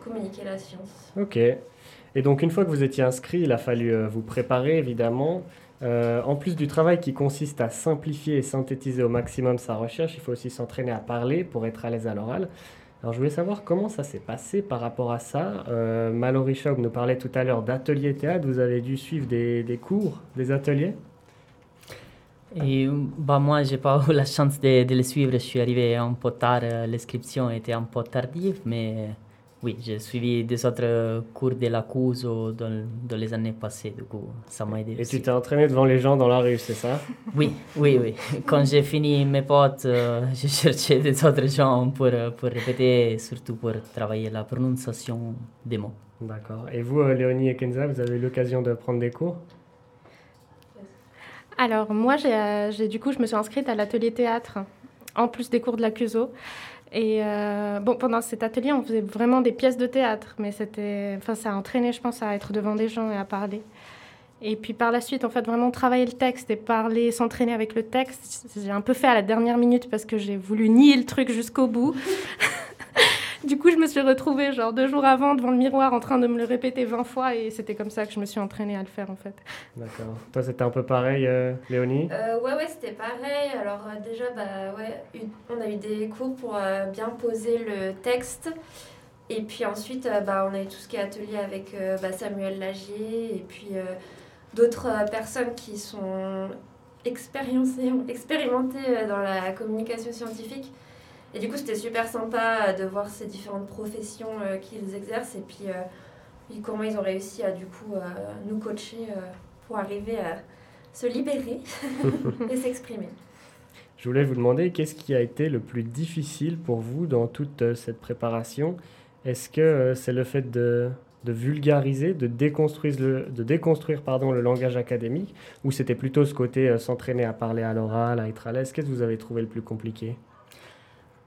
communiquer la science. Ok. Et donc, une fois que vous étiez inscrit, il a fallu vous préparer, évidemment. En plus du travail qui consiste à simplifier et synthétiser au maximum sa recherche, il faut aussi s'entraîner à parler pour être à l'aise à l'oral. Alors, je voulais savoir comment ça s'est passé par rapport à ça. Euh, Mallory nous parlait tout à l'heure d'ateliers théâtre. Vous avez dû suivre des, des cours, des ateliers? Bah, moi, j'ai pas eu la chance de, de le suivre. Je suis arrivé un peu tard. euh, L'inscription était un peu tardive, mais oui, j'ai suivi des autres cours de la CUSO dans, dans les années passées. Du coup, ça m'a aidé. Et aussi. tu t'es entraîné devant les gens dans la rue, c'est ça? Oui, oui, oui. Quand j'ai fini mes potes, euh, j'ai cherché des autres gens pour, euh, pour répéter, et surtout pour travailler la prononciation des mots. D'accord. Et vous, euh, Léonie et Kenza, vous avez eu l'occasion de prendre des cours? Alors, moi, j'ai, euh, j'ai- du coup, je me suis inscrite à l'atelier théâtre, en plus des cours de la CUSO. Et euh, bon, pendant cet atelier, on faisait vraiment des pièces de théâtre, mais c'était, enfin, ça a entraîné, je pense, à être devant des gens et à parler. Et puis par la suite, en fait, vraiment travailler le texte et parler, s'entraîner avec le texte, j'ai un peu fait à la dernière minute parce que j'ai voulu nier le truc jusqu'au bout. du coup, je me suis retrouvée, genre deux jours avant, devant le miroir, en train de me le répéter 20 fois, et c'était comme ça que je me suis entraînée à le faire, en fait. D'accord. Toi, c'était un peu pareil, euh, Léonie? Euh, ouais, ouais, c'était pareil. Alors, euh, déjà, bah, ouais, une- on a eu des cours pour euh, bien poser le texte. Et puis ensuite, euh, bah, on a eu tout ce qui est atelier avec euh, bah, Samuel Lagier et puis euh, d'autres euh, personnes qui sont expérimentées dans la communication scientifique. Et du coup, c'était super sympa euh, de voir ces différentes professions euh, qu'ils exercent et puis, euh, puis comment ils ont réussi à du coup nous coacher pour arriver à se libérer et s'exprimer. Je voulais vous demander qu'est-ce qui a été le plus difficile pour vous dans toute cette préparation? Est-ce que c'est le fait de, de vulgariser, de déconstruire, le, de déconstruire pardon, le langage académique, ou c'était plutôt ce côté euh, s'entraîner à parler à l'oral, à être à l'aise? Qu'est-ce que vous avez trouvé le plus compliqué?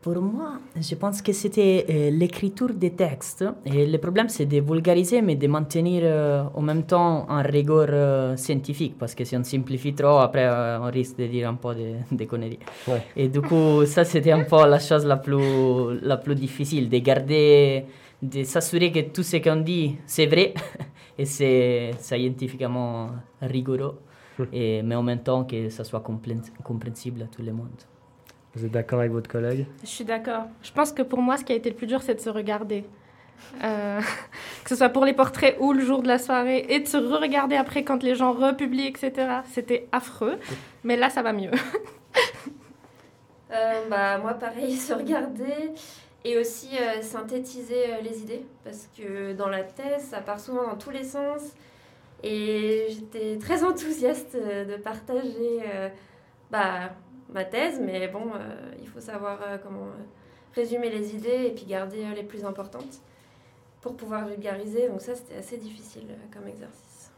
Pour moi, je pense que c'était euh, l'écriture des textes. Et le problème, c'est de vulgariser, mais de maintenir euh, en même temps un rigueur euh, scientifique. Parce que si on simplifie trop, après, euh, on risque de dire un peu de, de conneries. Ouais. Et du coup, ça, c'était un peu la chose la plus, la plus difficile, de garder, de s'assurer que tout ce qu'on dit, c'est vrai et c'est scientifiquement rigoureux, et, mais en même temps que ça soit compréhensible à tout le monde. Vous êtes d'accord avec votre collègue? Je suis d'accord. Je pense que pour moi, ce qui a été le plus dur, c'est de se regarder. Euh, que ce soit pour les portraits ou le jour de la soirée, et de se re-regarder après quand les gens republient, etc. C'était affreux, mais là, ça va mieux. Euh, bah, moi, pareil, se regarder et aussi euh, synthétiser euh, les idées parce que dans la thèse, ça part souvent dans tous les sens. Et j'étais très enthousiaste euh, de partager euh, bah, ma thèse, mais bon, euh, il faut savoir euh, comment euh, résumer les idées et puis garder les plus importantes pour pouvoir vulgariser. Donc ça, c'était assez difficile comme exercice.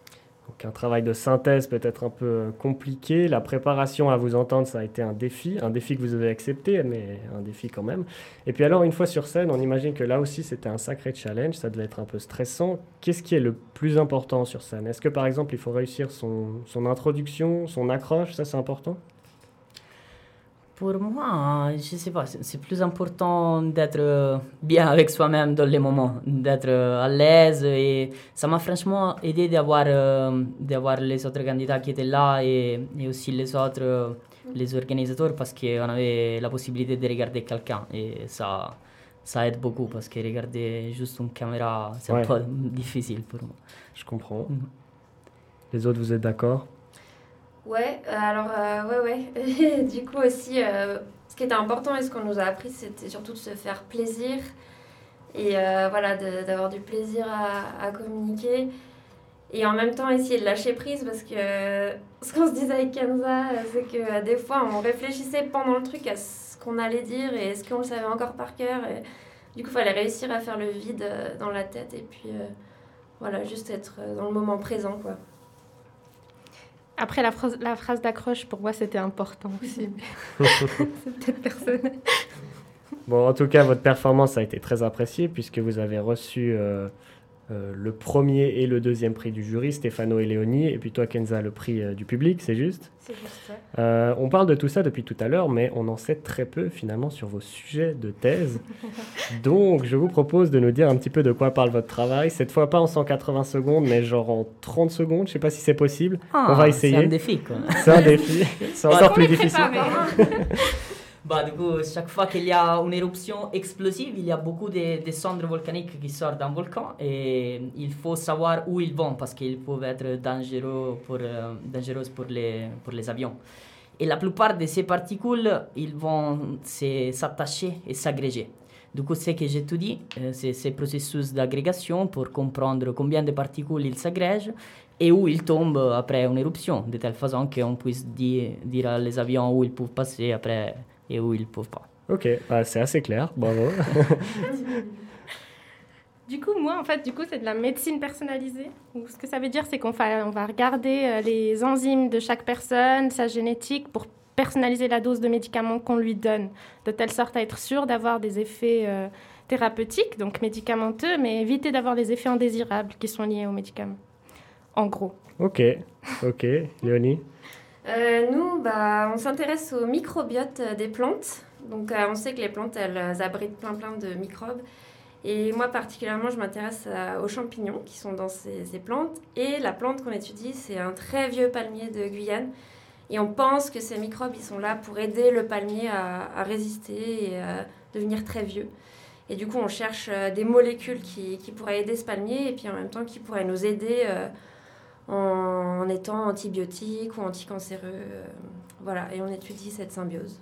Donc un travail de synthèse peut-être un peu compliqué. La préparation à vous entendre, ça a été un défi, un défi que vous avez accepté, mais un défi quand même. Et puis alors, une fois sur scène, on imagine que là aussi, c'était un sacré challenge, ça devait être un peu stressant. Qu'est-ce qui est le plus important sur scène? Est-ce que par exemple, il faut réussir son, son introduction, son accroche? Ça, c'est important? Pour moi, je sais pas, c'est plus important d'être euh, bien avec soi-même dans les moments, d'être euh, à l'aise. Et ça m'a franchement aidé d'avoir euh, d'avoir les autres candidats qui étaient là et, et aussi les autres les organisateurs parce qu'on avait la possibilité de regarder quelqu'un et ça, ça aide beaucoup parce que regarder juste une caméra, c'est Ouais. un peu difficile pour moi. Je comprends. Mhm. Les autres, vous êtes d'accord? Ouais, euh, alors euh, ouais, ouais. du coup aussi, euh, ce qui était important et ce qu'on nous a appris, c'était surtout de se faire plaisir et euh, voilà, d'avoir du plaisir à, à communiquer et en même temps essayer de lâcher prise parce que ce qu'on se disait avec Kenza, c'est que des fois on réfléchissait pendant le truc à ce qu'on allait dire et est-ce qu'on le savait encore par cœur et du coup il fallait réussir à faire le vide dans la tête et puis voilà, juste être dans le moment présent quoi. Après, la phrase, la phrase d'accroche, pour moi, c'était important aussi. c'est peut-être personnel. Bon, en tout cas, votre performance a été très appréciée puisque vous avez reçu euh, euh, le premier et le deuxième prix du jury, Stéphano et Léonie, et puis toi, Kenza, le prix euh, du public, c'est juste? C'est juste ça. Euh, On parle de tout ça depuis tout à l'heure, mais on en sait très peu finalement sur vos sujets de thèse. Donc, je vous propose de nous dire un petit peu de quoi parle votre travail. Cette fois, pas en 180 secondes, mais genre en 30 secondes. Je sais pas si c'est possible. Ah, on va essayer. C'est un défi, quoi. C'est un défi. C'est encore plus difficile. Bah, du coup, chaque fois qu'il y a une éruption explosive, il y a beaucoup de, de cendres volcaniques qui sortent d'un volcan et il faut savoir où ils vont parce qu'ils peuvent être dangereux pour, euh, dangereuses pour les, pour les avions. Et la plupart de ces particules, ils vont s'attacher et s'agréger. Du coup, ce que j'étudie, euh, c'est ce processus d'agrégation pour comprendre combien de particules ils s'agrègent et où ils tombent après une éruption, de telle façon qu'on puisse dire, dire les avions où ils peuvent passer après et où ils ne peuvent pas. Ok, bah, c'est assez clair. Bravo. Du coup, moi, en fait, du coup, c'est de la médecine personnalisée. Donc, ce que ça veut dire, c'est qu'on va, on va regarder euh, les enzymes de chaque personne, sa génétique, pour personnaliser la dose de médicaments qu'on lui donne, de telle sorte à être sûr d'avoir des effets euh, thérapeutiques, donc médicamenteux, mais éviter d'avoir des effets indésirables qui sont liés aux médicaments. En gros. ok, ok. Léonie Euh, nous, bah, on s'intéresse au microbiote euh, des plantes. Donc, euh, on sait que les plantes, elles, abritent plein plein de microbes. Et moi, particulièrement, je m'intéresse aux champignons qui sont dans ces, plantes. Et la plante qu'on étudie, c'est un très vieux palmier de Guyane. Et on pense que ces microbes, ils sont là pour aider le palmier à, résister et à devenir très vieux. Et du coup, on cherche des molécules qui, qui pourraient aider ce palmier et puis en même temps qui pourraient nous aider en, en étant antibiotiques ou anticancéreux. euh, voilà, et on étudie cette symbiose.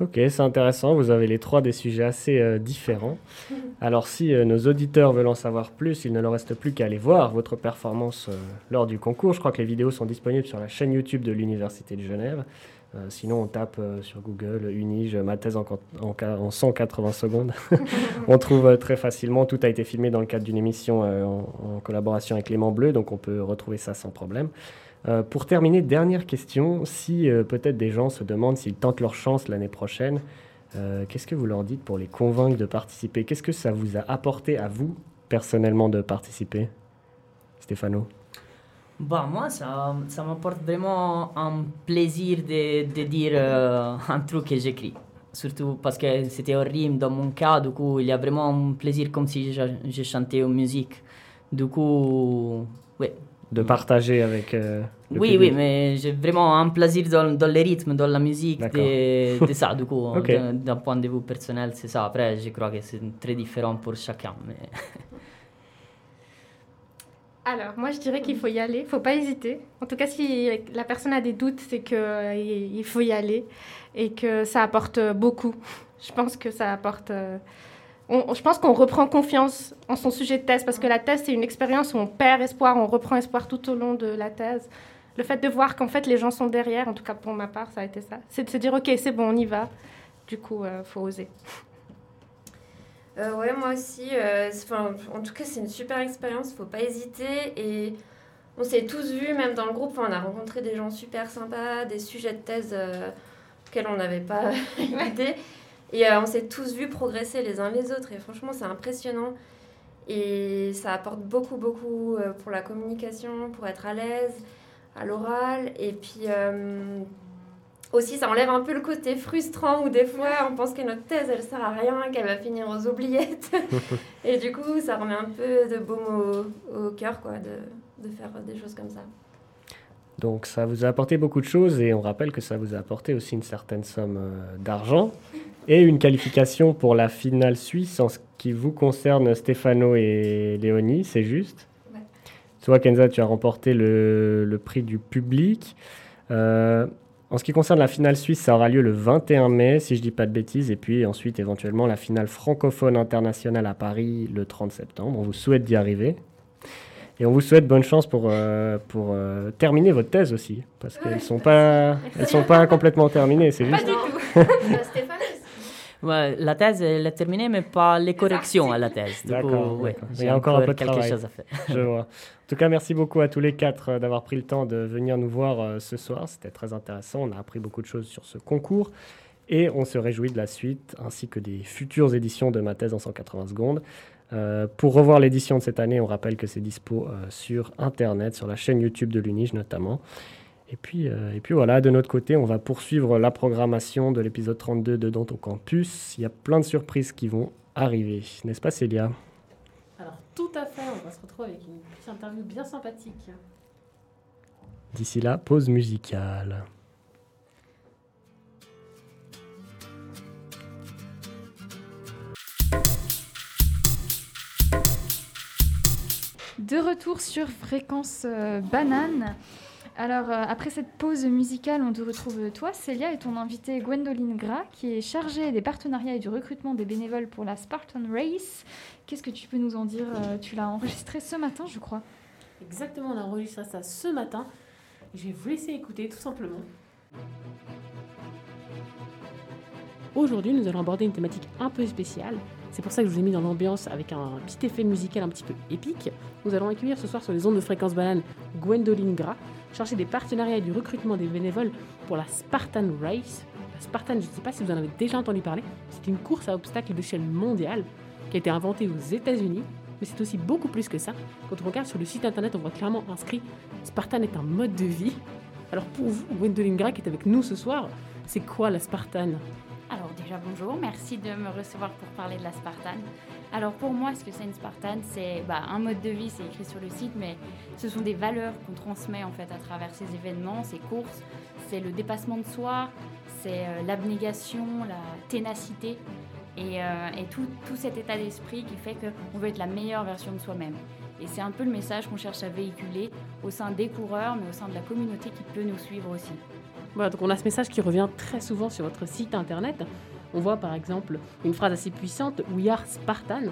Ok, c'est intéressant. Vous avez les trois des sujets assez euh, différents. Alors, si euh, nos auditeurs veulent en savoir plus, il ne leur reste plus qu'à aller voir votre performance euh, lors du concours. Je crois que les vidéos sont disponibles sur la chaîne YouTube de l'Université de Genève. Euh, sinon, on tape euh, sur Google Unige ma thèse en, quant- en, ca- en 180 secondes. on trouve euh, très facilement. Tout a été filmé dans le cadre d'une émission en, en collaboration avec Léman Bleu, donc on peut retrouver ça sans problème. Euh, pour terminer, dernière question. Si euh, peut-être des gens se demandent s'ils tentent leur chance l'année prochaine, euh, qu'est-ce que vous leur dites pour les convaincre de participer? Qu'est-ce que ça vous a apporté à vous, personnellement, de participer? Stéphano Bah, moi, ça, ça m'apporte vraiment un plaisir de, de dire euh, un truc que j'écris. Surtout parce que c'était en rime dans mon cas, du coup, il y a vraiment un plaisir comme si je, je chantais en musique. Du coup, oui. De partager avec euh, le Oui, public oui, mais j'ai vraiment un plaisir dans, dans les rythmes, dans la musique, de, de ça. Du coup, d'un- d'un point de vue personnel, c'est ça. Après, je crois que c'est très différent pour chacun. Mais... Alors, moi, je dirais qu'il faut y aller, il faut pas hésiter. En tout cas, si la personne a des doutes, c'est qu'il il faut y aller et que ça apporte beaucoup. Je pense que ça apporte... euh, on- je pense qu'on reprend confiance en son sujet de thèse parce que la thèse, c'est une expérience où on perd espoir, on reprend espoir tout au long de la thèse. Le fait de voir qu'en fait, les gens sont derrière, en tout cas pour ma part, ça a été ça. C'est de se dire, OK, c'est bon, on y va. Du coup, il faut oser. Euh, ouais, moi aussi. euh, en tout cas, c'est une super expérience, faut pas hésiter. Et on s'est tous vus, même dans le groupe, on a rencontré des gens super sympas, des sujets de thèse euh, auxquels on n'avait pas idée. Et euh, on s'est tous vus progresser les uns les autres. Et franchement, c'est impressionnant. Et ça apporte beaucoup, beaucoup euh, pour la communication, pour être à l'aise, à l'oral. Et puis aussi, ça enlève un peu le côté frustrant où des fois on pense que notre thèse elle sert à rien, qu'elle va finir aux oubliettes. et du coup, ça remet un peu de baume au, au cœur quoi, de, de faire des choses comme ça. Donc ça vous a apporté beaucoup de choses et on rappelle que ça vous a apporté aussi une certaine somme euh, d'argent et une qualification pour la finale suisse en ce qui vous concerne Stéphano et Léonie, c'est juste? Toi Kenza, tu as remporté le, le prix du public. Euh, en ce qui concerne la finale suisse, ça aura lieu le 21 mai, si je dis pas de bêtises, et puis ensuite éventuellement la finale francophone internationale à Paris le 30 septembre. On vous souhaite d'y arriver. Et on vous souhaite bonne chance pour, euh, pour euh, terminer votre thèse aussi, parce qu'elles ne sont, pas, elles sont pas complètement terminées, c'est juste. Pas du tout. Ouais, la thèse, elle est terminée, mais pas les corrections à la thèse. D'accord. ouais, Il y a encore un peu de quelque travail. chose à faire. Je vois. En tout cas, merci beaucoup à tous les quatre euh, d'avoir pris le temps de venir nous voir euh, ce soir. C'était très intéressant. On a appris beaucoup de choses sur ce concours. Et on se réjouit de la suite, ainsi que des futures éditions de ma thèse en 180 secondes. Euh, pour revoir l'édition de cette année, on rappelle que c'est dispo euh, sur Internet, sur la chaîne YouTube de l'UNIGE notamment. Et puis, euh, et puis voilà, de notre côté, on va poursuivre la programmation de l'épisode 32 de Dans ton campus. Il y a plein de surprises qui vont arriver, n'est-ce pas Célia? Alors, tout à fait, on va se retrouver avec une petite interview bien sympathique. D'ici là, pause musicale. De retour sur Fréquence euh, Banane. Alors, euh, après cette pause musicale, on te retrouve euh, toi, Célia, et ton invité Gwendoline Gras, qui est chargée des partenariats et du recrutement des bénévoles pour la Spartan Race. Qu'est-ce que tu peux nous en dire Euh, Tu l'as enregistré ce matin, je crois. Exactement, on a enregistré ça ce matin. Je vais vous laisser écouter tout simplement. Aujourd'hui, nous allons aborder une thématique un peu spéciale. C'est pour ça que je vous ai mis dans l'ambiance avec un petit effet musical un petit peu épique. Nous allons accueillir ce soir sur les ondes de fréquence banane Gwendoline Gras, chargée des partenariats et du recrutement des bénévoles pour la Spartan Race. La Spartan, je ne sais pas si vous en avez déjà entendu parler, c'est une course à obstacles d'échelle mondiale qui a été inventée aux États-Unis, mais c'est aussi beaucoup plus que ça. Quand on regarde sur le site internet, on voit clairement inscrit Spartan est un mode de vie. Alors pour vous, Gwendoline Gras qui est avec nous ce soir, c'est quoi la Spartan? Déjà bonjour, merci de me recevoir pour parler de la Spartan. Alors pour moi, ce que c'est une Spartan, c'est bah, un mode de vie, c'est écrit sur le site, mais ce sont des valeurs qu'on transmet en fait à travers ces événements, ces courses. C'est le dépassement de soi, c'est euh, l'abnégation, la ténacité et, euh, et tout, tout cet état d'esprit qui fait qu'on veut être la meilleure version de soi-même. Et c'est un peu le message qu'on cherche à véhiculer au sein des coureurs, mais au sein de la communauté qui peut nous suivre aussi. Voilà, donc on a ce message qui revient très souvent sur votre site internet. On voit par exemple une phrase assez puissante We are Spartan.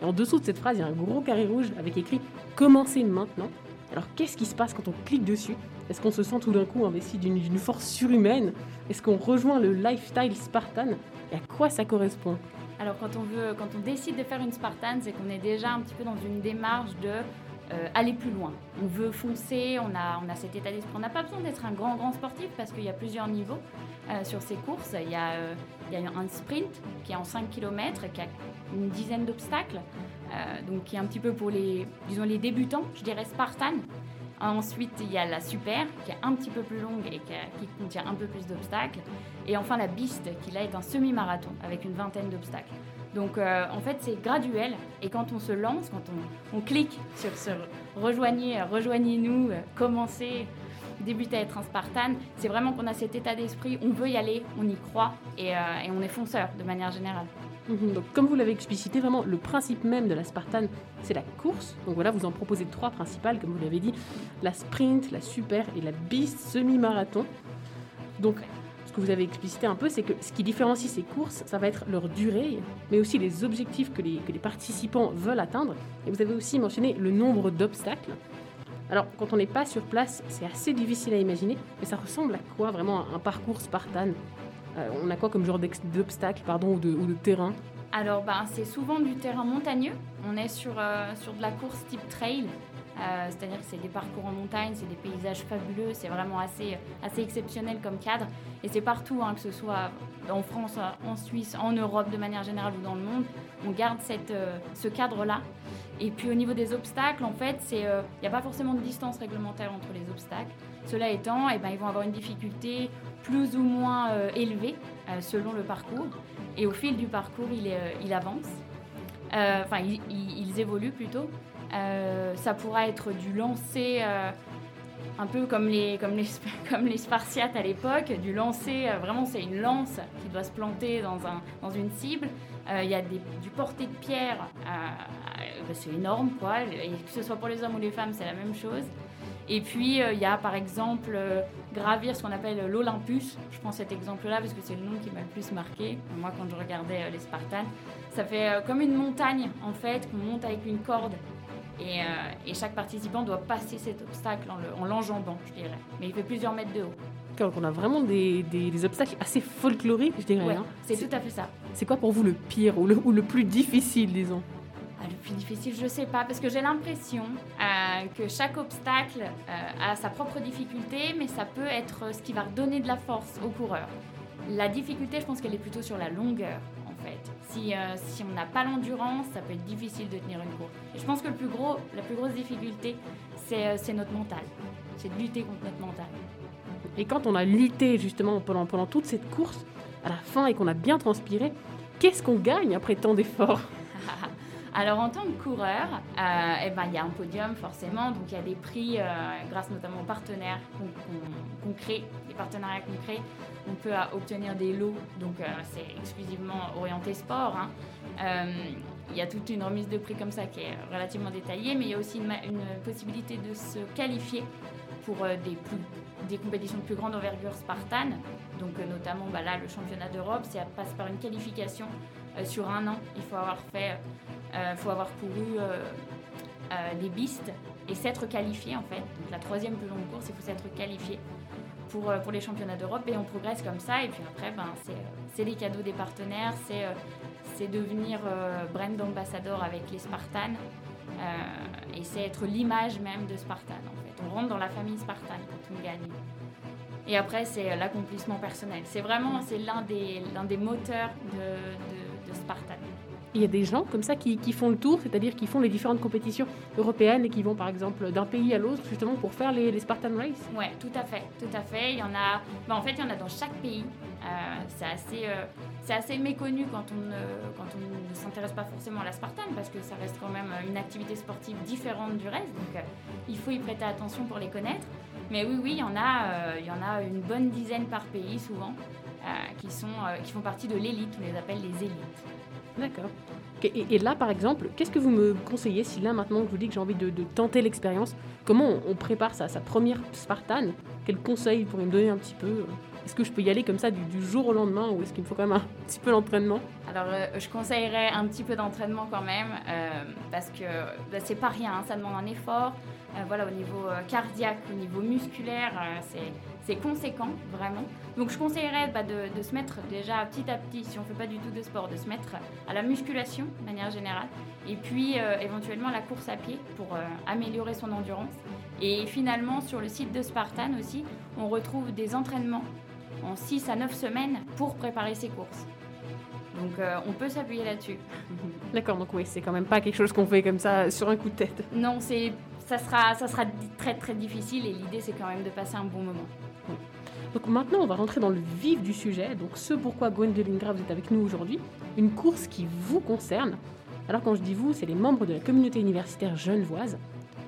Et en dessous de cette phrase, il y a un gros carré rouge avec écrit Commencez maintenant. Alors qu'est-ce qui se passe quand on clique dessus? Est-ce qu'on se sent tout d'un coup investi d'une force surhumaine? Est-ce qu'on rejoint le lifestyle Spartan? Et à quoi ça correspond? Alors quand on veut, quand on décide de faire une Spartan, c'est qu'on est déjà un petit peu dans une démarche de euh, aller plus loin. On veut foncer, on a, cet état d'esprit. On n'a pas besoin d'être un grand grand sportif parce qu'il y a plusieurs niveaux euh, sur ces courses. Il y, a, euh, il y a un sprint qui est en 5 km, qui a une dizaine d'obstacles, donc qui est un petit peu pour les, débutants, je dirais Spartan. Ensuite, il y a la super, qui est un petit peu plus longue et qui, qui contient un peu plus d'obstacles. Et enfin, la Beast, qui là est un semi-marathon avec une vingtaine d'obstacles. Donc, euh, en fait, c'est graduel. Et quand on se lance, quand on, on clique sur ce rejoignez, rejoignez-nous, euh, commencez, débutez à être un Spartan, c'est vraiment qu'on a cet état d'esprit, on veut y aller, on y croit et, euh, et on est fonceur de manière générale. Mhm, Donc, comme vous l'avez explicité, vraiment, le principe même de la Spartan, c'est la course. Donc voilà, vous en proposez trois principales, comme vous l'avez dit la sprint, la super et la beast semi-marathon. Donc, ce que vous avez explicité un peu, c'est que ce qui différencie ces courses, ça va être leur durée, mais aussi les objectifs que les, participants veulent atteindre. Et vous avez aussi mentionné le nombre d'obstacles. Alors, quand on n'est pas sur place, c'est assez difficile à imaginer, mais ça ressemble à quoi vraiment un parcours Spartan Euh, On a quoi comme genre d'obstacles, pardon, ou de, ou de terrain? Alors, ben, c'est souvent du terrain montagneux. On est sur, euh, sur de la course type trail. Euh, C'est-à-dire que c'est des parcours en montagne, c'est des paysages fabuleux, c'est vraiment assez, assez exceptionnel comme cadre. Et c'est partout, hein, que ce soit en France, en Suisse, en Europe de manière générale ou dans le monde, on garde cette, euh, ce cadre-là. Et puis au niveau des obstacles, en fait, il n'y a pas forcément de distance réglementaire entre les obstacles. Cela étant, eh ben, ils vont avoir une difficulté plus ou moins euh, élevée euh, selon le parcours. Et au fil du parcours, il, est, euh, il. Euh, Enfin, ils, ils- ils évoluent plutôt. Euh, ça pourra être du lancer euh, un peu comme les, comme les, comme les Spartiates à l'époque, du lancer, euh, vraiment c'est une lance qui doit se planter dans, un, dans une cible. Il y a du porté de pierre, c'est énorme quoi, et que ce soit pour les hommes ou les femmes, c'est la même chose. Et puis il y a par exemple gravir ce qu'on appelle l'Olympus. Je prends cet exemple-là parce que c'est le nom qui m'a le plus marqué. Moi, quand je regardais les Spartans, ça fait comme une montagne en fait qu'on monte avec une corde et, euh, et, chaque participant doit passer cet obstacle en l'enjambant, je dirais. Mais il fait plusieurs mètres de haut. Donc on a vraiment des, des, des, obstacles assez folkloriques, je dirais. Ouais, hein. c'est tout à fait ça. C'est quoi pour vous le pire ou le, ou le plus difficile, disons? Ah, Le plus difficile, je sais pas, parce que j'ai l'impression euh, que chaque obstacle euh, a sa propre difficulté, mais ça peut être ce qui va redonner de la force au coureur. La difficulté, je pense qu'elle est plutôt sur la longueur. Si, euh, si on n'a pas l'endurance, ça peut être difficile de tenir une course. Je pense que la plus grosse difficulté, c'est euh, notre mental. C'est de lutter contre notre mental. Et quand on a lutté justement pendant toute cette course, à la fin, et qu'on a bien transpiré, qu'est-ce qu'on gagne après tant d'efforts? Alors en tant que coureur, euh, eh ben, il y a un podium forcément, donc il y a des prix euh, grâce notamment aux partenaires qu'on crée, des partenariats qu'on crée. On peut euh, obtenir des lots, donc c'est exclusivement orienté sport. Hein. Il y a toute une remise de prix comme ça qui est relativement détaillée, mais il y a aussi une, possibilité de se qualifier pour des compétitions de plus grande envergure spartane. Donc notamment bah là, le championnat d'Europe, ça passe par une qualification sur un an. Il faut avoir fait euh, faut avoir couru euh, euh, des bistes et s'être qualifié en fait. Donc la troisième plus longue course, il faut s'être qualifié pour, pour les championnats d'Europe et on progresse comme ça. Et puis après, ben, c'est les cadeaux des partenaires, c'est devenir brand ambassador avec les Spartans. et c'est être l'image même de Spartan en fait. On rentre dans la famille Spartan quand on gagne. Et après, c'est l'accomplissement personnel. C'est vraiment c'est l'un des, des moteurs de, Spartan il y a des gens comme ça qui, font le tour, c'est-à-dire qui font les différentes compétitions européennes et qui vont par exemple d'un pays à l'autre justement pour faire les, Spartan Race. Ouais, tout à fait, tout à fait. Il y en a, bah, en fait, il y en a dans chaque pays. Euh, c'est assez, euh, assez méconnu quand on quand on ne s'intéresse pas forcément à la Spartan parce que ça reste quand même une activité sportive différente du reste. Donc, euh, il faut y prêter attention pour les connaître. Mais oui, oui, il y en a, il y en a une bonne dizaine par pays souvent qui sont, qui font partie de l'élite. On les appelle les élites. D'accord. Et, là, par exemple, qu'est-ce que vous me conseillez si là, maintenant, je vous dis que j'ai envie de, tenter l'expérience, comment on, prépare sa, sa première Spartan Quels conseils pourriez me donner un petit peu? Est-ce que je peux y aller comme ça du, jour au lendemain ou est-ce qu'il me faut quand même un petit peu d'entraînement? Alors, euh, je conseillerais un petit peu d'entraînement quand même euh, parce que bah, c'est pas rien, hein, ça demande un effort. Euh, voilà, au niveau cardiaque, au niveau musculaire, c'est conséquent, vraiment. Donc je conseillerais bah, de, se mettre déjà petit à petit, si on ne fait pas du tout de sport, de se mettre à la musculation de manière générale, et puis euh, éventuellement la course à pied pour euh, améliorer son endurance. Et finalement, sur le site de Spartan aussi, on retrouve des entraînements en 6 à 9 semaines pour préparer ses courses. Donc euh, on peut s'appuyer là-dessus. D'accord, donc oui, c'est quand même pas quelque chose qu'on fait comme ça sur un coup de tête. Non, c'est ça sera, ça sera très très difficile et l'idée c'est quand même de passer un bon moment. Donc maintenant, on va rentrer dans le vif du sujet. Donc ce pourquoi Gwendoline Grave est avec nous aujourd'hui, une course qui vous concerne. Alors quand je dis vous, c'est les membres de la communauté universitaire genevoise.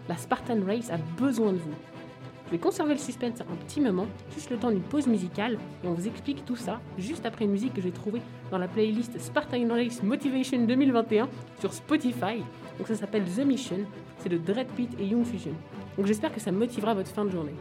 La Spartan Race a besoin de vous. Je vais conserver le suspense un petit moment, juste le temps d'une pause musicale, et on vous explique tout ça juste après une musique que j'ai trouvée dans la playlist Spartan Race Motivation 2021 sur Spotify. Donc ça s'appelle The Mission, c'est de Dread Pit et Young Fusion. Donc j'espère que ça motivera votre fin de journée.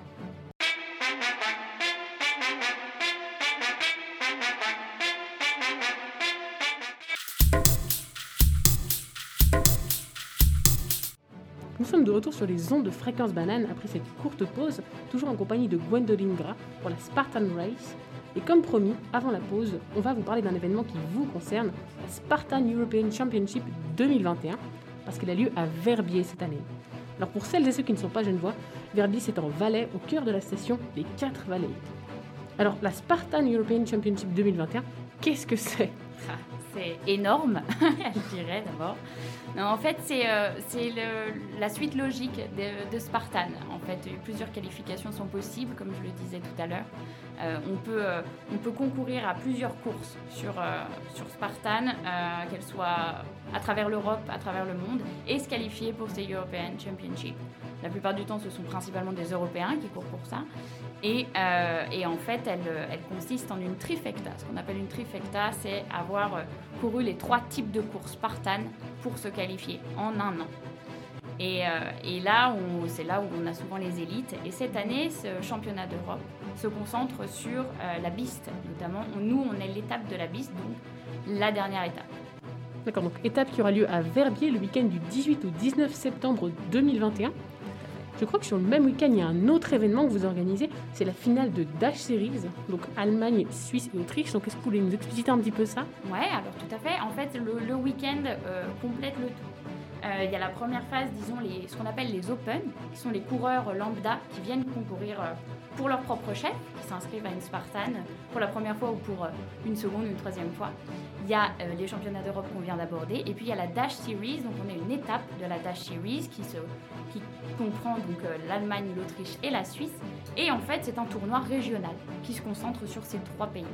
Retour sur les ondes de fréquence banane après cette courte pause, toujours en compagnie de Gwendoline Gras pour la Spartan Race. Et comme promis, avant la pause, on va vous parler d'un événement qui vous concerne, la Spartan European Championship 2021, parce qu'elle a lieu à Verbier cette année. Alors pour celles et ceux qui ne sont pas genevois, Verbier c'est en Valais, au cœur de la station Les Quatre Vallées. Alors la Spartan European Championship 2021, qu'est-ce que c'est? Ah, C'est énorme, je dirais d'abord. En fait, c'est euh, la suite logique de, Spartan. En fait, plusieurs qualifications sont possibles, comme je le disais tout à l'heure. Euh, on, peut, euh, on peut concourir à plusieurs courses sur, sur Spartan, qu'elles soient à travers l'Europe, à travers le monde, et se qualifier pour ces European Championship. La plupart du temps, ce sont principalement des Européens qui courent pour ça. Et, euh, et en fait, elle, elle, consiste en une trifecta. Ce qu'on appelle une trifecta, c'est avoir euh, couru les trois types de courses spartanes pour se qualifier en un an. Et, euh, et là, c'est là où on a souvent les élites. Et cette année, ce championnat d'Europe se concentre sur la biste, notamment. Nous, on est l'étape de la biste, donc la dernière étape. D'accord, donc étape qui aura lieu à Verbier le week-end du 18 au 19 septembre 2021. Je crois que sur le même week-end, il y a un autre événement que vous organisez, c'est la finale de Dash Series, donc Allemagne, Suisse et Autriche. Donc est-ce que vous voulez nous expliquer un petit peu ça? Ouais, alors tout à fait. En fait, le, week-end euh, complète le tout. Euh, il y a la première phase, disons, les, ce qu'on appelle les Open, qui sont les coureurs lambda qui viennent concourir euh, pour leur propre chef, qui s'inscrivent à une Spartan pour la première fois ou pour une seconde, une troisième fois. Il y a euh, les championnats d'Europe qu'on vient d'aborder, et puis il y a la Dash Series, donc on est une étape de la Dash Series qui, se, qui comprend donc euh, l'Allemagne, l'Autriche et la Suisse. Et en fait, c'est un tournoi régional qui se concentre sur ces trois pays.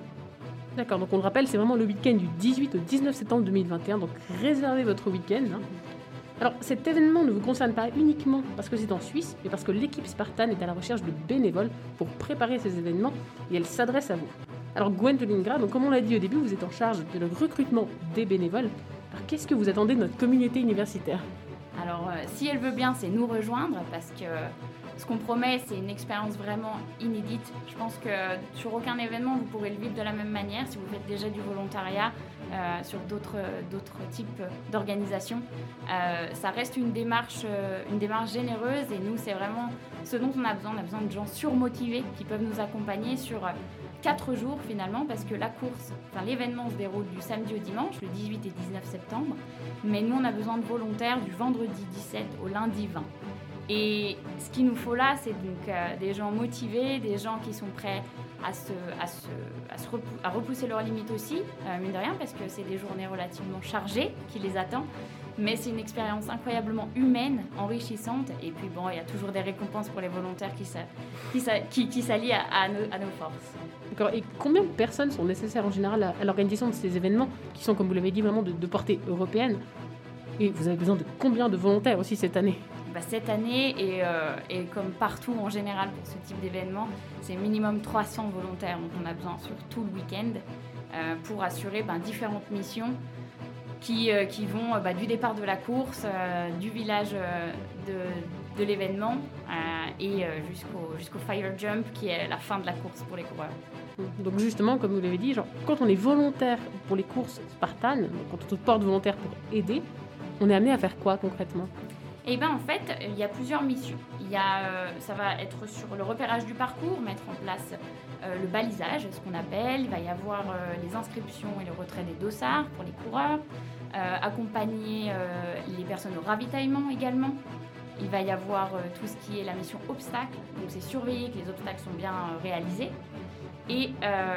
D'accord, donc on le rappelle, c'est vraiment le week-end du 18 au 19 septembre 2021, donc réservez votre week-end. Hein. Alors cet événement ne vous concerne pas uniquement parce que c'est en Suisse, mais parce que l'équipe Spartan est à la recherche de bénévoles pour préparer ces événements et elle s'adresse à vous. Alors Gwendoline donc comme on l'a dit au début, vous êtes en charge de le recrutement des bénévoles. Alors qu'est-ce que vous attendez de notre communauté universitaire? Alors euh, si elle veut bien, c'est nous rejoindre parce que ce qu'on promet, c'est une expérience vraiment inédite. Je pense que sur aucun événement, vous pourrez le vivre de la même manière si vous faites déjà du volontariat euh, sur d'autres types d'organisations. Euh, ça reste une démarche, une démarche généreuse et nous, c'est vraiment ce dont on a besoin. On a besoin de gens surmotivés qui peuvent nous accompagner sur quatre jours finalement parce que la course, enfin l'événement se déroule du samedi au dimanche, le 18 et 19 septembre, mais nous on a besoin de volontaires du vendredi 17 au lundi 20. Et ce qu'il nous faut là, c'est donc euh, des gens motivés, des gens qui sont prêts à, se, à, se, à, repousser leurs limites aussi, euh, mine de rien, parce que c'est des journées relativement chargées qui les attendent. Mais c'est une expérience incroyablement humaine, enrichissante. Et puis bon, il y a toujours des récompenses pour les volontaires qui, qui, qui, s'allient à, nos, à, nos, forces. D'accord. Et combien de personnes sont nécessaires en général à, l'organisation de ces événements, qui sont, comme vous l'avez dit, vraiment de portée européenne? Et vous avez besoin de combien de volontaires aussi cette année? Bah, cette année, et, euh, et, comme partout en général pour ce type d'événement, c'est minimum 300 volontaires dont on a besoin sur tout le week-end euh, pour assurer ben, différentes missions qui, euh, vont bah, du départ de la course, du village de, l'événement et jusqu'au fire jump qui est la fin de la course pour les coureurs. Donc justement, comme vous l'avez dit, quand on est volontaire pour les courses spartanes, quand on se porte volontaire pour aider, on est amené à faire quoi concrètement? Et eh bien en fait, il y a plusieurs missions. Il y a, euh, ça va être sur le repérage du parcours, mettre en place euh, le balisage, ce qu'on appelle. Il va y avoir euh, les inscriptions et le retrait des dossards pour les coureurs, accompagner les personnes au ravitaillement également. Il va y avoir tout ce qui est la mission obstacle, donc c'est surveiller que les obstacles sont bien réalisés et,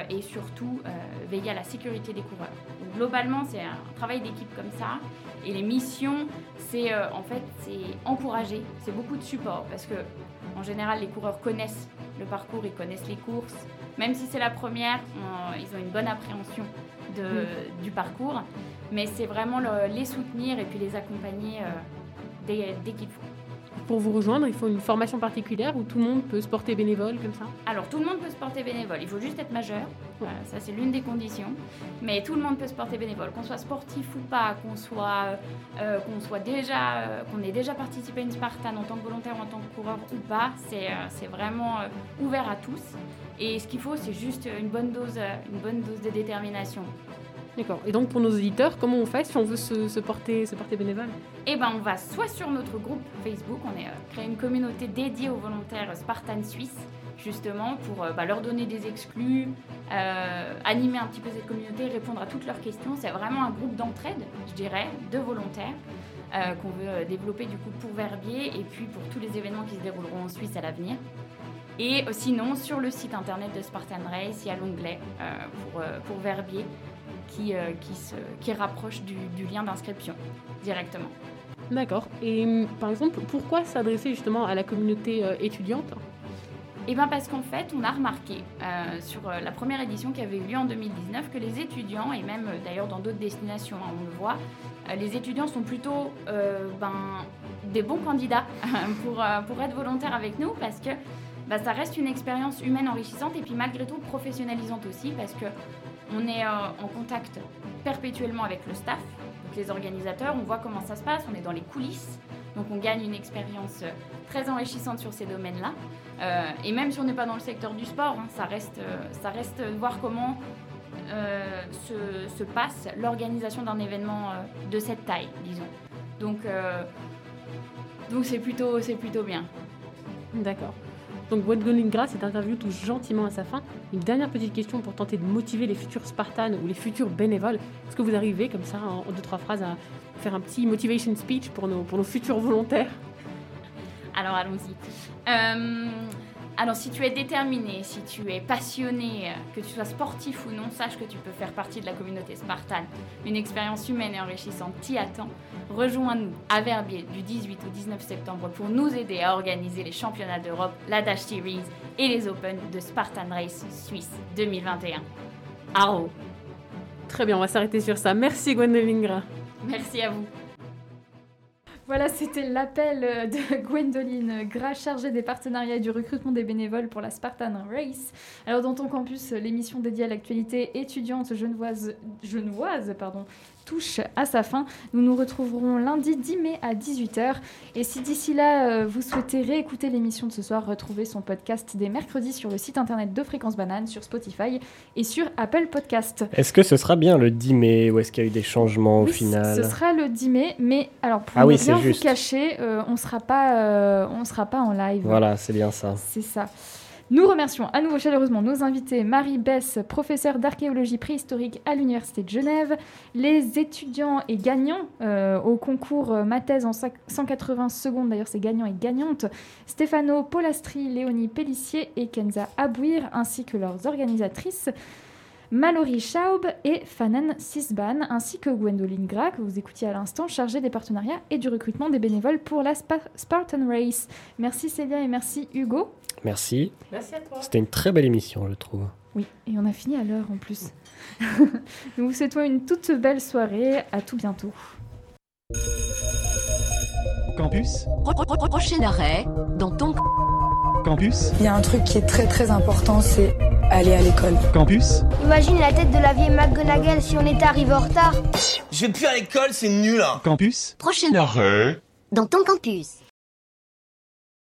et surtout veiller à la sécurité des coureurs. Globalement, c'est un travail d'équipe comme ça et les missions, c'est euh, en fait c'est encourager, c'est beaucoup de support parce que en général les coureurs connaissent le parcours, ils connaissent les courses. Même si c'est la première, ils ont une bonne appréhension de, du parcours. Mais c'est vraiment les soutenir et puis les accompagner euh, dès, dès qu'il faut. Pour vous rejoindre, il faut une formation particulière où tout le monde peut se porter bénévole comme ça. Alors tout le monde peut se porter bénévole, il faut juste être majeur, ça c'est l'une des conditions, mais tout le monde peut se porter bénévole, qu'on soit sportif ou pas, qu'on soit, euh, qu'on soit déjà, euh, qu'on ait déjà participé à une Spartan en tant que volontaire, en tant que coureur ou pas, c'est, euh, c'est vraiment ouvert à tous. Et ce qu'il faut, c'est juste une bonne dose, une bonne dose de détermination. D'accord. Et donc pour nos auditeurs, comment on fait si on veut se, porter, se porter bénévole? Eh ben, on va soit sur notre groupe Facebook, on a euh, créé une communauté dédiée aux volontaires Spartan Suisse, justement pour euh, bah, leur donner des exclus, euh, animer un petit peu cette communauté, répondre à toutes leurs questions. C'est vraiment un groupe d'entraide, je dirais, de volontaires. qu'on veut développer du coup pour Verbier et puis pour tous les événements qui se dérouleront en Suisse à l'avenir. Et sinon, sur le site internet de Spartan Race, il y a l'onglet pour, pour Verbier qui, euh, qui, se, qui rapproche du, du lien d'inscription directement. D'accord. Et hum, par exemple, pourquoi s'adresser justement à la communauté euh, étudiante? Eh bien parce qu'en fait, on a remarqué euh, sur la première édition qui avait eu lieu en 2019 que les étudiants, et même d'ailleurs dans d'autres destinations, hein, on le voit, euh, les étudiants sont plutôt euh, ben, des bons candidats pour, pour être volontaires avec nous parce que bah, ça reste une expérience humaine enrichissante et puis malgré tout professionnalisante aussi parce que on est euh, en contact perpétuellement avec le staff, donc les organisateurs, on voit comment ça se passe, on est dans les coulisses, donc on gagne une expérience euh, très enrichissante sur ces domaines-là. Euh, et même si on n'est pas dans le secteur du sport, hein, ça, reste, ça voir comment se, se passe l'organisation d'un événement de cette taille, disons. Donc c'est plutôt bien. D'accord. Donc Gwendoline Gras, cette interview touche gentiment à sa fin. Une dernière petite question pour tenter de motiver les futurs Spartans ou les futurs bénévoles. Est-ce que vous arrivez comme ça, en deux, trois phrases, à faire un petit motivation speech pour nos, pour nos futurs volontaires? Alors allons-y. Euh, alors si tu es déterminé, si tu es passionné, euh, que tu sois sportif ou non, sache que tu peux faire partie de la communauté spartane. Une expérience humaine et enrichissante t'y attend. Rejoins-nous à Verbier du 18 au 19 septembre pour nous aider à organiser les championnats d'Europe, la Dash Series et les Open de Spartan Race Suisse 2021. Aro Très bien, on va s'arrêter sur ça. Merci Gwendoline Gras. Merci à vous. Voilà, c'était l'appel euh, de Gwendoline Gras, chargée des partenariats et du recrutement des bénévoles pour la Spartan Race. Alors, dans ton campus, l'émission dédiée à l'actualité étudiante genevoise, genevoise pardon, touche à sa fin. Nous nous retrouverons lundi 10 mai à 18h. Et si d'ici là, euh, vous souhaitez réécouter l'émission de ce soir, retrouvez son podcast des mercredis sur le site internet de Fréquence Banane, sur Spotify et sur Apple Podcast. Est-ce que ce sera bien le 10 mai ou est-ce qu'il y a eu des changements au final Ce sera le 10 mai, mais alors pour Ah ne oui, rien vous cacher, euh, on sera pas, euh, on sera pas en live. Voilà, c'est bien ça. C'est ça. Nous remercions à nouveau chaleureusement nos invités Marie Bess, professeure d'archéologie préhistorique à l'Université de Genève, les étudiants et gagnants euh, au concours euh, Ma thèse en sac- 180 secondes, d'ailleurs c'est gagnant et gagnante, Stéphano Polastri, Léonie Pellissier et Kenza Abouir, ainsi que leurs organisatrices. Mallory Schaub et Fanan Sisban, ainsi que Gwendoline Gras, que vous écoutiez à l'instant, chargée des partenariats et du recrutement des bénévoles pour la Spa- Spartan Race. Merci Célia et merci Hugo. Merci. Merci à toi. C'était une très belle émission, je trouve. Oui, et on a fini à l'heure en plus. Nous vous souhaitons une toute belle soirée. À tout bientôt. Campus Prochain arrêt, dans ton Campus Il y a un truc qui est très très important, c'est aller à l'école. Campus Imagine la tête de la vieille McGonagall si on était arrivé en retard. Je vais plus à l'école, c'est nul hein. Campus prochain arrêt, dans ton campus.